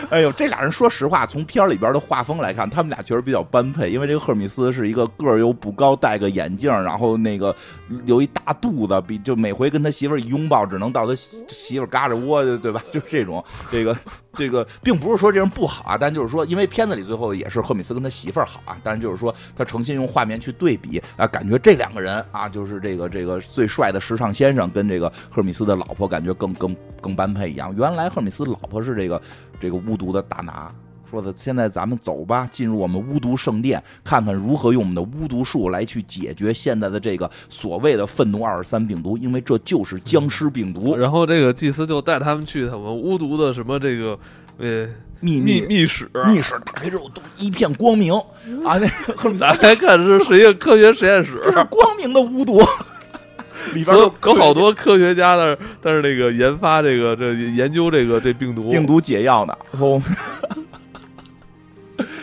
哎呦，这俩人说实话，从片里边的画风来看，他们俩确实比较般配。因为这个赫米斯是一个个儿又不高，戴个眼镜，然后那个有一大肚子，比就每回跟他媳妇儿一拥抱，只能到他媳妇儿嘎着窝，对吧？就是这种，这个这个，并不是说这人不好啊，但就是说，因为片子里最后也是赫米斯跟他媳妇儿好啊，但是就是说，他诚心用画面去对比啊，感觉这两个人啊，就是这个这个最帅的时尚先生跟这个赫米斯的老婆，感觉更更更般配一样。原来赫米斯老婆是这个。这个巫毒的大拿说的，现在咱们走吧，进入我们巫毒圣殿，看看如何用我们的巫毒术来去解决现在的这个所谓的愤怒二十三病毒，因为这就是僵尸病毒。然后这个祭司就带他们去他们巫毒的什么这个呃秘密密室，密室打开之后都一片光明啊！那咱还看是实验科学实验室，这是光明的巫毒。里边有好多科学家的，但是那个研发这个这研究这个这病毒病毒解药呢。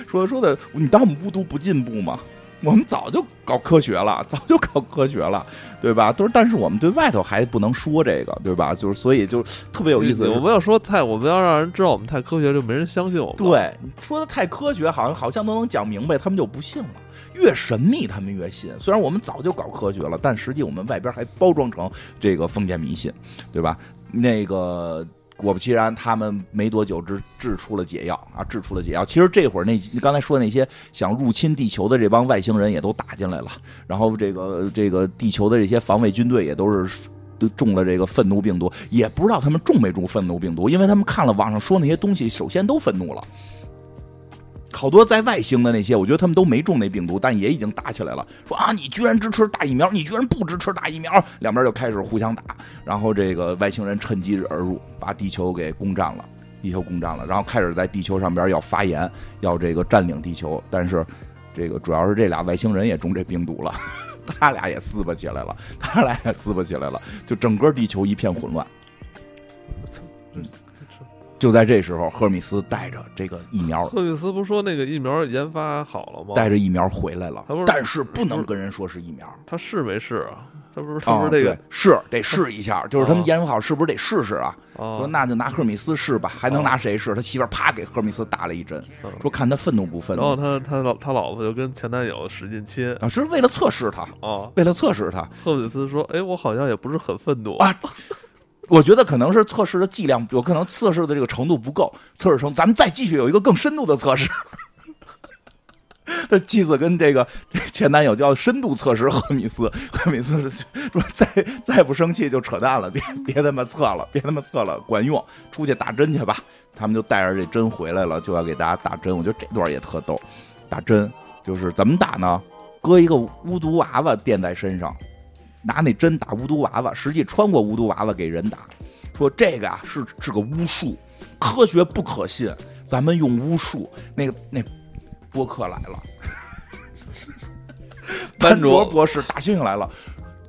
说说的，你当我们巫毒不进步吗？我们早就搞科学了，早就搞科学了，对吧？都是，但是我们对外头还不能说这个，对吧？就是所以就特别有意思。我们要说太，我们要让人知道我们太科学，就没人相信我们。对，说的太科学，好像好像都能讲明白，他们就不信了。越神秘，他们越信。虽然我们早就搞科学了，但实际我们外边还包装成这个封建迷信，对吧？那个果不其然，他们没多久制制出了解药啊，制出了解药。其实这会儿那刚才说的那些想入侵地球的这帮外星人也都打进来了，然后这个这个地球的这些防卫军队也都是都中了这个愤怒病毒，也不知道他们中没中愤怒病毒，因为他们看了网上说那些东西，首先都愤怒了。好多在外星的那些，我觉得他们都没中那病毒，但也已经打起来了。说啊，你居然支持打疫苗，你居然不支持打疫苗，两边就开始互相打。然后这个外星人趁机而入，把地球给攻占了。地球攻占了，然后开始在地球上边要发言，要这个占领地球，但是这个主要是这俩外星人也中这病毒了，他俩也撕巴起来了，他俩也撕巴起来了，就整个地球一片混乱。我操嗯就在这时候，赫米斯带着这个疫苗，赫米斯不是说那个疫苗研发好了吗？带着疫苗回来了是，但是不能跟人说是疫苗。他试没试啊？他不是他啊，不是这个对，是得试一下，就是他们啊研究好是不是得试试啊？啊说那就拿赫米斯试吧，还能拿谁试？他媳妇啪给赫米斯打了一针，嗯说看他愤怒不愤怒然后他他老他老婆就跟前男友使劲亲啊，是为了测试他，啊。为了测试他赫米斯说：“哎，我好像也不是很愤怒啊。我觉得可能是测试的剂量，有可能测试的这个程度不够，测试成咱们再继续有一个更深度的测试。这妻子跟这个前男友就要深度测试 赫米斯，赫米斯说再再不生气就扯淡了，别别他妈测了，别他妈测了，管用，出去打针去吧。他们就带着这针回来了，就要给大家打针。我觉得这段也特逗，打针就是怎么打呢？搁一个巫毒娃娃垫在身上，拿那针打巫毒娃娃，实际穿过巫毒娃娃给人打，说这个啊是是个巫术，科学不可信，咱们用巫术。那个那播客来了，班班主卓博士大猩猩来了，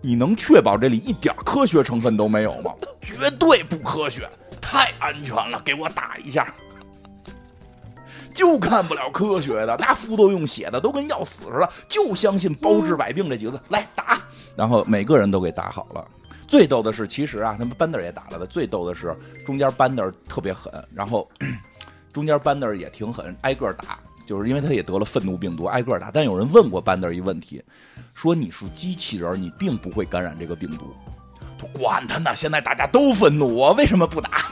你能确保这里一点科学成分都没有吗？绝对不科学，太安全了，给我打一下。就看不了科学的，那副作用写的，都跟要死似的，就相信包治百病这几个字，来打。然后每个人都给打好了。最逗的是，其实啊，他们班德尔也打了的。最逗的是，中间班德尔特别 狠，然后中间班德尔也挺狠，挨个打，就是因为他也得了愤怒病毒，挨个打。但有人问过班德尔一问题，说你是机器人，你并不会感染这个病毒。他管他呢，现在大家都愤怒，我为什么不打？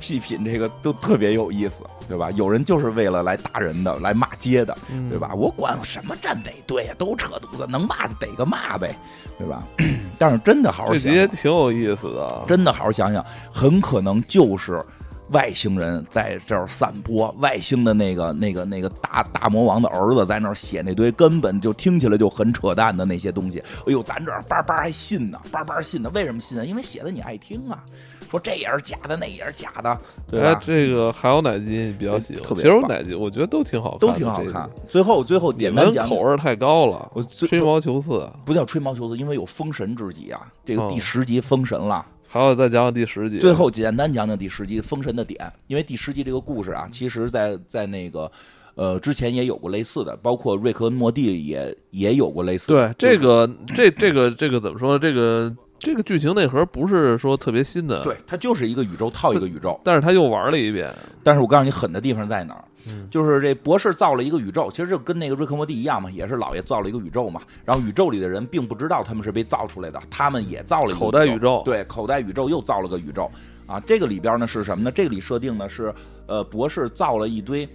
细品这个都特别有意思，对吧？有人就是为了来打人的，来骂街的，对吧？我管什么站得队啊，都扯犊子，能骂就逮个骂呗，对吧？但是真的好好这想想，集也挺有意思的。真的好好想想，很可能就是外星人在这儿散播，外星的那个、那个、那个大大魔王的儿子在那儿写那堆根本就听起来就很扯淡的那些东西。哎呦，咱这儿叭叭还信呢，叭叭信呢，为什么信呢？因为写的你爱听啊。说这也是假的，那也是假的，对哎吧，？这个还有哪集你比较喜欢？特别其实有哪集我觉得都挺好看都，挺好看。最后最后简单讲，口味太高了，我吹毛求疵。不叫吹毛求疵，因为有封神之集啊，这个哦第十集封神了。还要再讲讲第十集，最后简单讲讲第十集封神的点，因为第十集这个故事啊，其实在在那个呃之前也有过类似的，包括瑞克跟莫蒂也也有过类似的。对这就是个这这个这个怎么说呢？这个这个剧情内核不是说特别新的，对，它就是一个宇宙套一个宇宙。但是他又玩了一遍。但是我告诉你，狠的地方在哪就是这博士造了一个宇宙，其实就跟那个瑞克莫蒂一样嘛，也是老爷造了一个宇宙嘛。然后宇宙里的人并不知道他们是被造出来的，他们也造了一个口袋宇宙对，口袋宇宙又造了个宇宙啊。这个里边呢是什么呢？这个里设定呢是呃，博士造了一堆，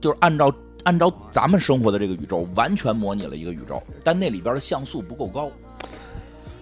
就是按照按照咱们生活的这个宇宙，完全模拟了一个宇宙，但那里边的像素不够高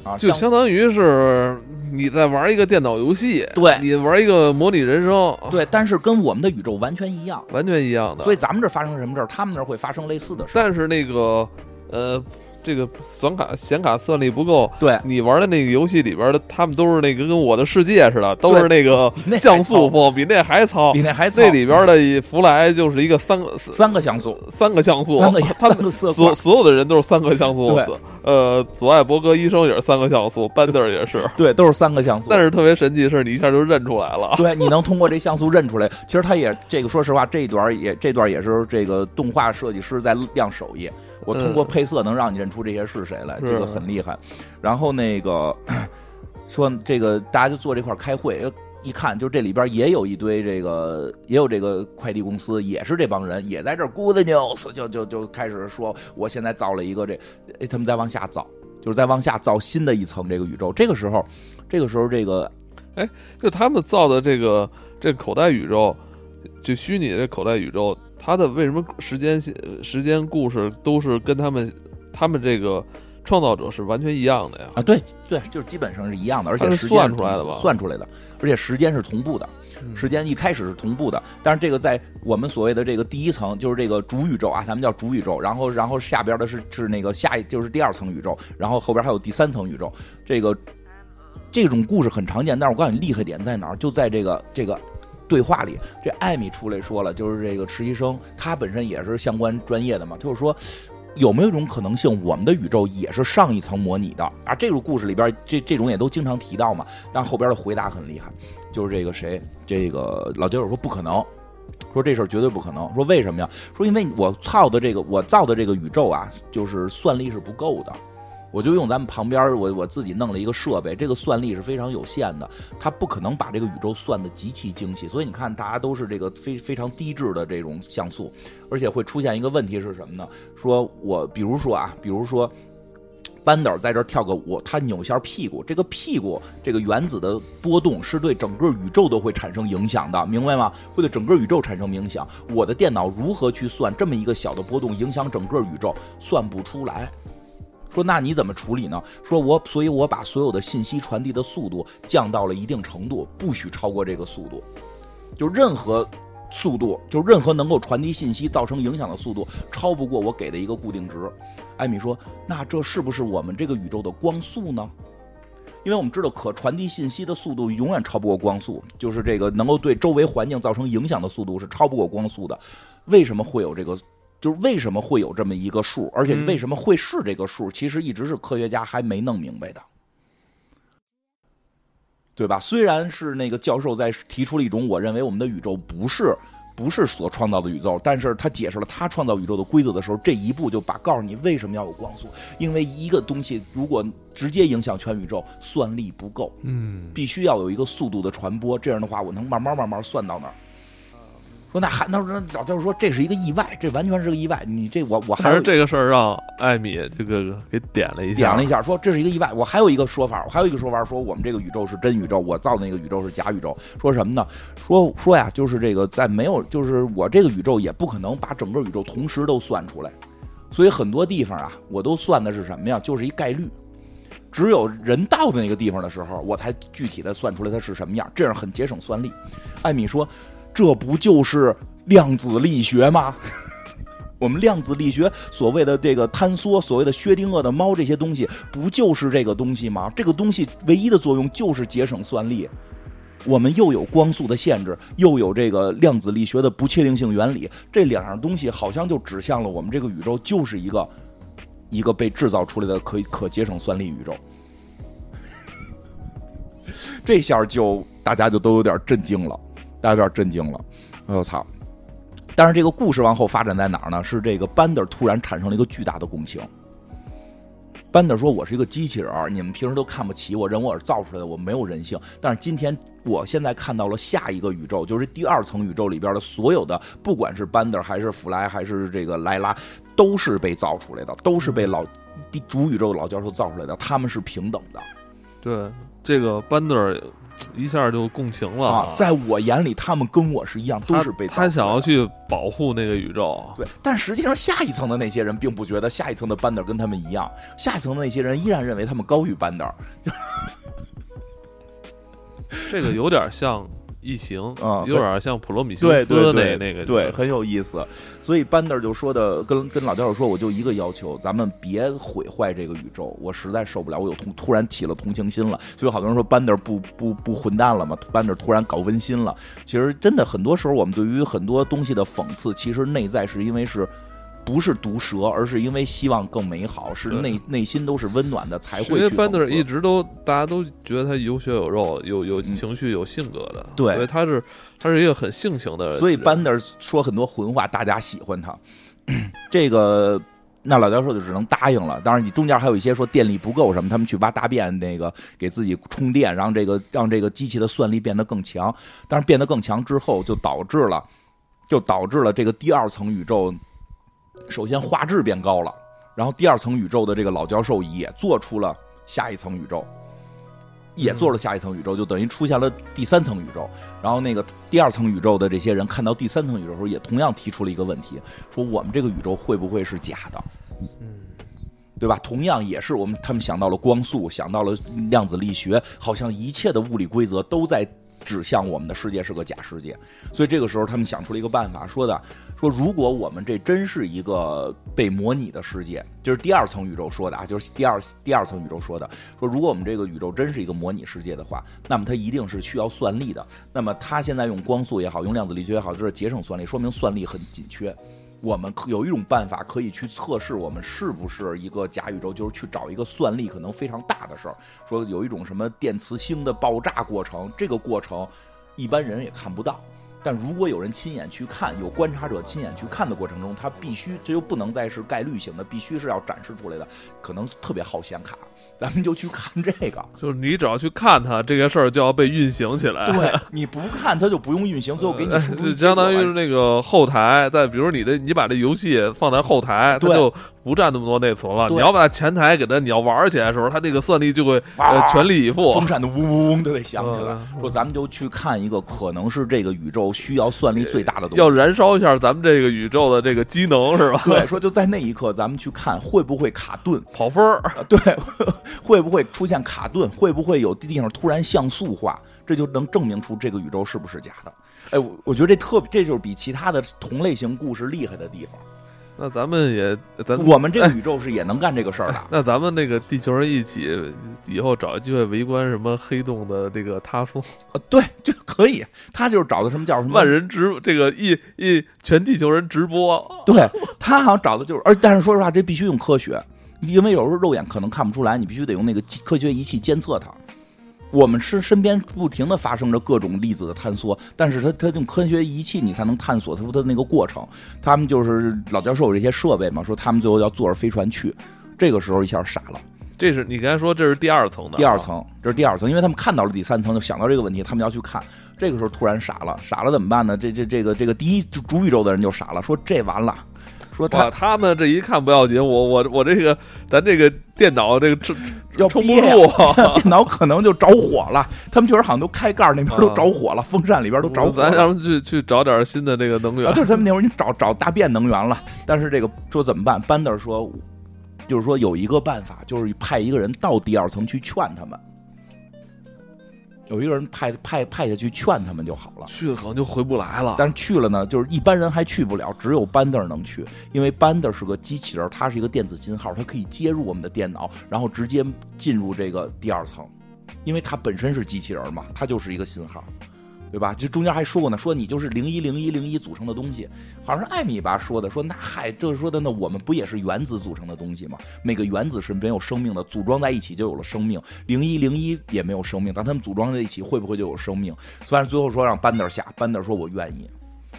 啊，就相当于是你在玩一个电脑游戏，对你玩一个模拟人生，对，但是跟我们的宇宙完全一样。完全一样的。所以咱们这儿发生什么事儿，他们那儿会发生类似的事儿。但是那个呃，这个显卡显卡算力不够，对，你玩的那个游戏里边的，他们都是那个跟我的世界似的，都是那个像素风，比那还糙。比那还糙那里边的弗莱就是一个三个三个像素，三个像素，三个他三个们色，所所有的人都是三个像素对。呃，左爱伯格医生也是三个像素，班德尔也是。对，都是三个像素。但是特别神奇的是，你一下就认出来了。对，你能通过这像素认出来。其实他也这个，说实话，这一段也这段也是这个动画设计师在亮手艺。我通过配色能让你认出这些是谁来，是这个很厉害。然后那个说这个大家就坐这块儿开会，一看就这里边也有一堆这个也有这个快递公司，也是这帮人也在这儿 good news，就就就开始说我现在造了一个这，哎他们在往下造，就是在往下造新的一层这个宇宙。这个时候，这个时候这个哎就他们造的这个这个口袋宇宙，就虚拟的这口袋宇宙，它的为什么时间线时间故事都是跟他们他们这个创造者是完全一样的呀？啊，对对，就是基本上是一样的，而且时间算出来的吧算出来的，而且时间是同步的，嗯时间一开始是同步的，但是这个在我们所谓的这个第一层，就是这个主宇宙啊，咱们叫主宇宙，然后然后下边的是是那个下一就是第二层宇宙，然后后边还有第三层宇宙，这个这种故事很常见，但是我告诉你厉害点在哪儿，就在这个这个对话里，这艾米出来说了，就是这个实习生，他本身也是相关专业的嘛，就是说。有没有一种可能性，我们的宇宙也是上一层模拟的啊？这种故事里边，这这种也都经常提到嘛。但后边的回答很厉害，就是这个谁，这个老教授说不可能，说这事儿绝对不可能。说为什么呀？说因为我造的这个我造的这个宇宙啊，就是算力是不够的。我就用咱们旁边我我自己弄了一个设备，这个算力是非常有限的，它不可能把这个宇宙算的极其精细。所以你看，大家都是这个非非常低质的这种像素，而且会出现一个问题是什么呢？说我比如说啊，比如说班导在这跳个舞，他扭一下屁股，这个屁股这个原子的波动是对整个宇宙都会产生影响的，明白吗？会对整个宇宙产生影响。我的电脑如何去算这么一个小的波动影响整个宇宙？算不出来。说那你怎么处理呢？说我所以，我把所有的信息传递的速度降到了一定程度，不许超过这个速度。就任何速度，就任何能够传递信息造成影响的速度，超不过我给的一个固定值。艾米说：“那这是不是我们这个宇宙的光速呢？因为我们知道，可传递信息的速度永远超不过光速，就是这个能够对周围环境造成影响的速度是超不过光速的。为什么会有这个？”就是为什么会有这么一个数，而且为什么会是这个数，其实一直是科学家还没弄明白的，对吧？虽然是那个教授在提出了一种我认为我们的宇宙不是不是所创造的宇宙，但是他解释了他创造宇宙的规则的时候，这一步就把告诉你为什么要有光速，因为一个东西如果直接影响全宇宙，算力不够，嗯，必须要有一个速度的传播，这样的话我能慢慢慢慢算到那儿。说那还那说老教授说这是一个意外，这完全是个意外。你这我我还是这个事儿让艾米这个给点了一下，点了一下，说这是一个意外。我还有一个说法，我还有一个说法，说我们这个宇宙是真宇宙，我造的那个宇宙是假宇宙。说什么呢？说说呀，就是这个在没有，就是我这个宇宙也不可能把整个宇宙同时都算出来，所以很多地方啊，我都算的是什么呀？就是一概率，只有人到的那个地方的时候，我才具体的算出来它是什么样，这样很节省算力。艾米说。这不就是量子力学吗？我们量子力学所谓的这个坍缩，所谓的薛定谔的猫这些东西，不就是这个东西吗？这个东西唯一的作用就是节省算力。我们又有光速的限制，又有这个量子力学的不确定性原理，这两样东西好像就指向了我们这个宇宙就是一个一个被制造出来的可以可节省算力宇宙。这下就大家就都有点震惊了。大家有点震惊了，哎我操！但是这个故事往后发展在哪儿呢？是这个班德突然产生了一个巨大的共情。班德说：“我是一个机器人，你们平时都看不起我，认我是造出来的，我没有人性。但是今天，我现在看到了下一个宇宙，就是第二层宇宙里边的所有的，不管是班德还是弗莱还是这个莱拉，都是被造出来的，都是被老主宇宙老教授造出来的，他们是平等的。”对，这个班德。一下就共情了啊！在我眼里，他们跟我是一样，都是被他想要去保护那个宇宙。对，但实际上下一层的那些人并不觉得下一层的班德跟他们一样，下一层的那些人依然认为他们高于班德。这个有点像。异形啊，有点像普罗米修斯那那个，对，很有意思。所以班德就说的，跟跟老教授说，我就一个要求，咱们别毁坏这个宇宙。我实在受不了，我有同突然起了同情心了。所以好多人说班德不不不混蛋了嘛，班德突然搞温馨了。其实真的很多时候，我们对于很多东西的讽刺，其实内在是因为是。不是毒蛇，而是因为希望更美好，是内内心都是温暖的，才会。因为班德一直都大家都觉得他有血有肉，有有情绪、有性格的。对，所以他是他是一个很性情的人。所以班德说很多混话，大家喜欢他。这个那老教授就只能答应了。当然，你中间还有一些说电力不够什么，他们去挖大便，那个给自己充电，让这个让这个机器的算力变得更强。但是变得更强之后，就导致了就导致了这个第二层宇宙。首先画质变高了，然后第二层宇宙的这个老教授也做出了下一层宇宙，也做了下一层宇宙，就等于出现了第三层宇宙。然后那个第二层宇宙的这些人看到第三层宇宙的时候，也同样提出了一个问题：说我们这个宇宙会不会是假的？嗯，对吧？同样也是我们他们想到了光速，想到了量子力学，好像一切的物理规则都在。指向我们的世界是个假世界。所以这个时候，他们想出了一个办法，说的说，如果我们这真是一个被模拟的世界，就是第二层宇宙说的啊，就是第二第二层宇宙说的，说如果我们这个宇宙真是一个模拟世界的话，那么它一定是需要算力的。那么它现在用光速也好，用量子力学也好，就是节省算力，说明算力很紧缺。我们可有一种办法可以去测试我们是不是一个假宇宙，就是去找一个算力可能非常大的事儿。说有一种什么电磁星的爆炸过程，这个过程一般人也看不到。但如果有人亲眼去看，有观察者亲眼去看的过程中，它必须这又不能再是概率型的，必须是要展示出来的，可能特别耗显卡。咱们就去看这个，就是你只要去看它，这个事儿就要被运行起来。对，你不看它就不用运行，所以我给你输出。相当于是那个后台，在比如你的，你把这游戏放在后台，它就不占那么多内存了。你要把前台给它，你要玩起来的时候，它那个算力就会呃全力以赴，风扇的嗡嗡嗡都得响起来。说咱们就去看一个可能是这个宇宙需要算力最大的东西，要燃烧一下咱们这个宇宙的这个机能，是吧？对，说就在那一刻，咱们去看会不会卡顿、跑分儿？对，会不会出现？卡顿会不会有地方突然像素化？这就能证明出这个宇宙是不是假的？哎，我我觉得这特这就是比其他的同类型故事厉害的地方。那咱们也咱我们这个宇宙是也能干这个事儿的。那咱们那个地球人一起以后找机会围观什么黑洞的这个塌缩啊？对，就可以。他就是找的什么叫什么万人直这个一一全地球人直播。对他好像找的就是，而但是说实话，这必须用科学。因为有时候肉眼可能看不出来，你必须得用那个科学仪器监测它。我们是身边不停的发生着各种粒子的坍缩，但是它它用科学仪器你才能探索出它的那个过程。他们就是老教授有这些设备嘛，说他们最后要坐着飞船去。这个时候一下傻了，这是你刚才说这是第二层的，第二层这是第二层，因为他们看到了第三层，就想到这个问题，他们要去看。这个时候突然傻了，傻了怎么办呢？这这这个这个第一主宇宙的人就傻了，说这完了。说他他们这一看不要紧，我我我这个咱这个电脑这个撑要撑不住，电脑可能就着火了。他们确实好像都开盖那边都着火了，风扇里边都着火。咱让他们去去找点新的这个能源。就是他们那会儿你找找大便能源了，但是这个说怎么办？班德说，就是说有一个办法，就是派一个人到第二层去劝他们。有一个人派派派下去劝他们就好了，去了可能就回不来了。但是去了呢，就是一般人还去不了，只有班德能去，因为班德是个机器人，它是一个电子信号，它可以接入我们的电脑，然后直接进入这个第二层，因为它本身是机器人嘛，它就是一个信号。对吧？就中间还说过呢，说你就是零一零一零一组成的东西，好像是艾米吧说的，说那嗨，就是说的那我们不也是原子组成的东西吗？每个原子是没有生命的，组装在一起就有了生命。零一零一也没有生命，当他们组装在一起，会不会就有生命？虽然最后说让班德下，班德说我愿意，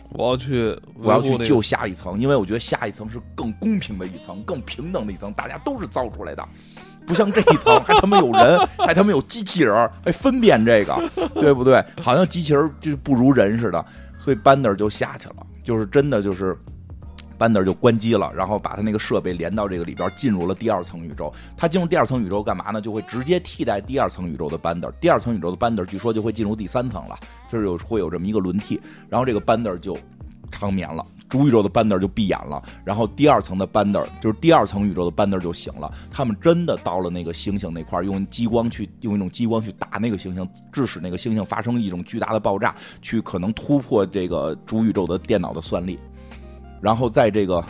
我要去，我要去救下一层，因为我觉得下一层是更公平的一层，更平等的一层，大家都是造出来的。不像这一层还他妈有人，还他妈有机器人，还分辨这个，对不对？好像机器人就不如人似的，所以班德就下去了，就是真的就是班德就关机了，然后把他那个设备连到这个里边，进入了第二层宇宙。他进入第二层宇宙干嘛呢？就会直接替代第二层宇宙的班德。第二层宇宙的班德据说就会进入第三层了，就是有会有这么一个轮替，然后这个班德就长眠了。主宇宙的班德就闭眼了，然后第二层的班德就是第二层宇宙的班德就醒了。他们真的到了那个星星那块用激光去用一种激光去打那个星星，致使那个星星发生一种巨大的爆炸，去可能突破这个主宇宙的电脑的算力。然后在这个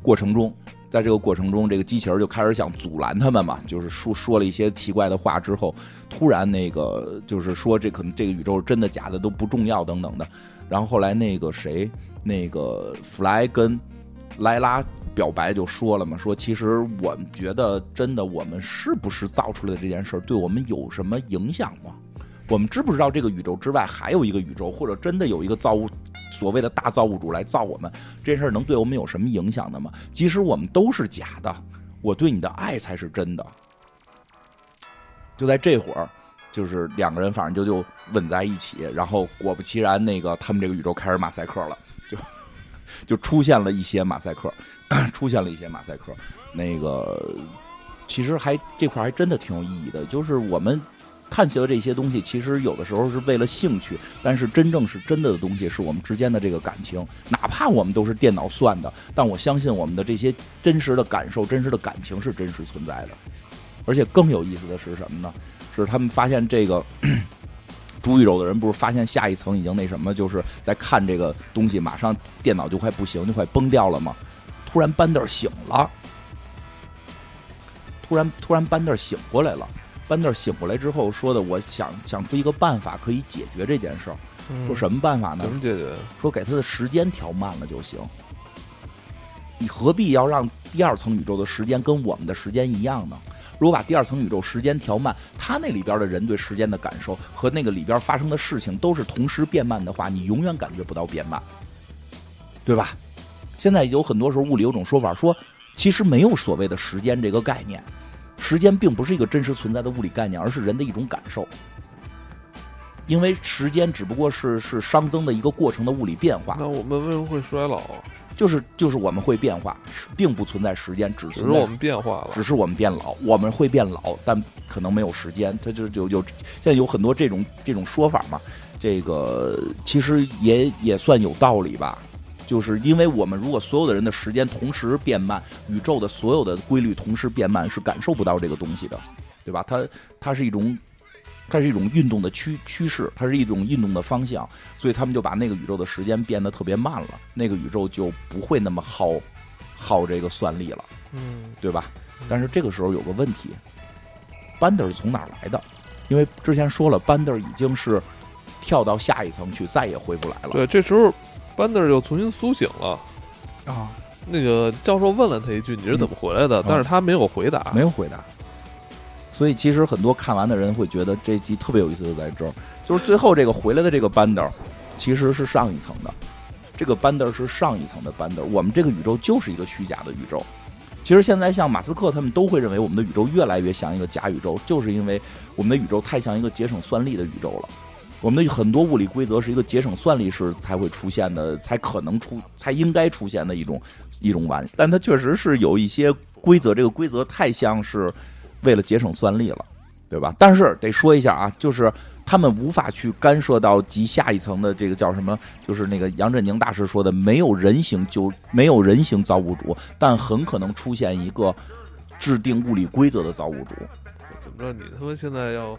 过程中，在这个过程中，这个机器人就开始想阻拦他们嘛，就是说说了一些奇怪的话之后，突然那个就是说这可能这个宇宙真的假的都不重要等等的。然后后来那个谁。那个弗莱跟莱拉表白就说了嘛，说其实我们觉得真的，我们是不是造出来的这件事对我们有什么影响吗？我们知不知道这个宇宙之外还有一个宇宙，或者真的有一个造物所谓的大造物主来造我们？这件事能对我们有什么影响的吗？即使我们都是假的，我对你的爱才是真的。就在这会儿，就是两个人反正就就吻在一起，然后果不其然，那个他们这个宇宙开始马赛克了。就就出现了一些马赛克，出现了一些马赛克。那个其实还这块还真的挺有意义的，就是我们看起的这些东西，其实有的时候是为了兴趣，但是真正是真的的东西，是我们之间的这个感情。哪怕我们都是电脑算的，但我相信我们的这些真实的感受、真实的感情是真实存在的。而且更有意思的是什么呢？是他们发现这个。主宇宙的人不是发现下一层已经那什么，就是在看这个东西，马上电脑就快不行，就快崩掉了吗？突然班德醒了，突然突然班德醒过来了。班德醒过来之后说的，我想想出一个办法可以解决这件事儿。说什么办法呢？怎么解决？说给他的时间调慢了就行。你何必要让第二层宇宙的时间跟我们的时间一样呢？如果把第二层宇宙时间调慢，他那里边的人对时间的感受和那个里边发生的事情都是同时变慢的话，你永远感觉不到变慢，对吧？现在有很多时候物理有种说法说，其实没有所谓的时间这个概念。时间并不是一个真实存在的物理概念，而是人的一种感受。因为时间只不过是是熵增的一个过程的物理变化。那我们为什么会衰老？就是就是我们会变化，并不存在时间，只是我们变化了，只是我们变老。我们会变老，但可能没有时间。它就就有现在有很多这种这种说法嘛。这个其实也也算有道理吧。就是因为我们如果所有的人的时间同时变慢，宇宙的所有的规律同时变慢，是感受不到这个东西的，对吧？它它是一种，它是一种运动的趋趋势，它是一种运动的方向，所以他们就把那个宇宙的时间变得特别慢了，那个宇宙就不会那么耗耗这个算力了，嗯，对吧？但是这个时候有个问题，班德是从哪儿来的？因为之前说了，班德已经是跳到下一层去，再也回不来了。对，这时候。班德又重新苏醒了啊！那个教授问了他一句：“你是怎么回来的？”但是他没有回答，没有回答。所以其实很多看完的人会觉得这集特别有意思的在这儿，就是最后这个回来的这个班德其实是上一层的，这个班德是上一层的班德。我们这个宇宙就是一个虚假的宇宙。其实现在像马斯克他们都会认为我们的宇宙越来越像一个假宇宙，就是因为我们的宇宙太像一个节省算力的宇宙了。我们的很多物理规则是一个节省算力时才会出现的，才可能出，才应该出现的一种一种玩意，但它确实是有一些规则，这个规则太像是为了节省算力了，对吧？但是得说一下啊，就是他们无法去干涉到极下一层的这个叫什么，就是那个杨振宁大师说的，没有人形就没有人形造物主，但很可能出现一个制定物理规则的造物主。怎么着？你他妈现在要？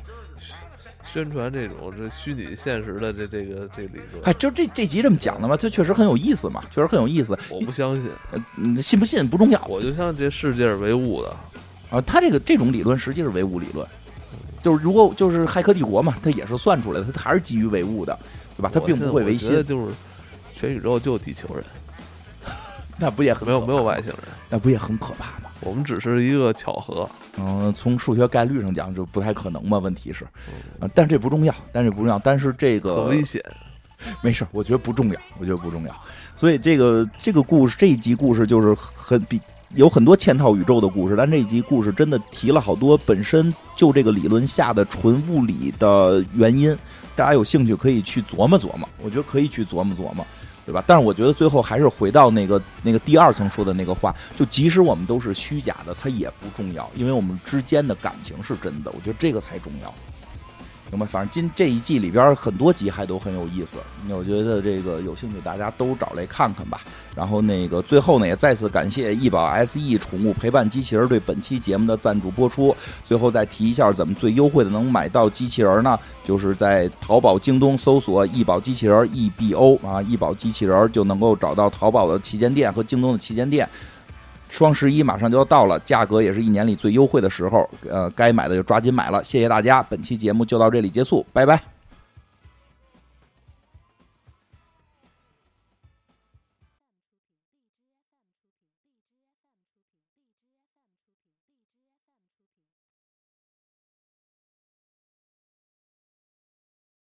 宣传这种这虚拟现实的这这个这理论，哎，就这这集这么讲的嘛，它确实很有意思嘛，确实很有意思。我不相信，嗯，信不信不重要。我就相信这世界是唯物的啊，他这个这种理论实际是唯物理论，就是如果就是《骇客帝国》嘛，它也是算出来的，它还是基于唯物的，对吧？它并不会唯心。就是全宇宙就地球人，那不也很没有没有外星人，那不也很可怕吗？我们只是一个巧合，嗯，从数学概率上讲就不太可能嘛。问题是，啊，但这不重要，但这不重要。但是这个很危险，没事，我觉得不重要，我觉得不重要。所以这个这个故事这一集故事就是很比有很多嵌套宇宙的故事，但这一集故事真的提了好多本身就这个理论下的纯物理的原因。大家有兴趣可以去琢磨琢磨，我觉得可以去琢磨琢磨。对吧？但是我觉得最后还是回到那个那个第二层说的那个话，就即使我们都是虚假的，它也不重要，因为我们之间的感情是真的。我觉得这个才重要。那么，反正今这一季里边很多集还都很有意思，那我觉得这个有兴趣大家都找来看看吧。然后那个最后呢，也再次感谢易宝 SE 宠物陪伴机器人对本期节目的赞助播出。最后再提一下，怎么最优惠的能买到机器人呢？就是在淘宝、京东搜索“易宝机器人 ”（EBO） 啊，易宝机器人就能够找到淘宝的旗舰店和京东的旗舰店。双十一马上就要到了，价格也是一年里最优惠的时候，呃，该买的就抓紧买了。谢谢大家，本期节目就到这里结束，拜拜。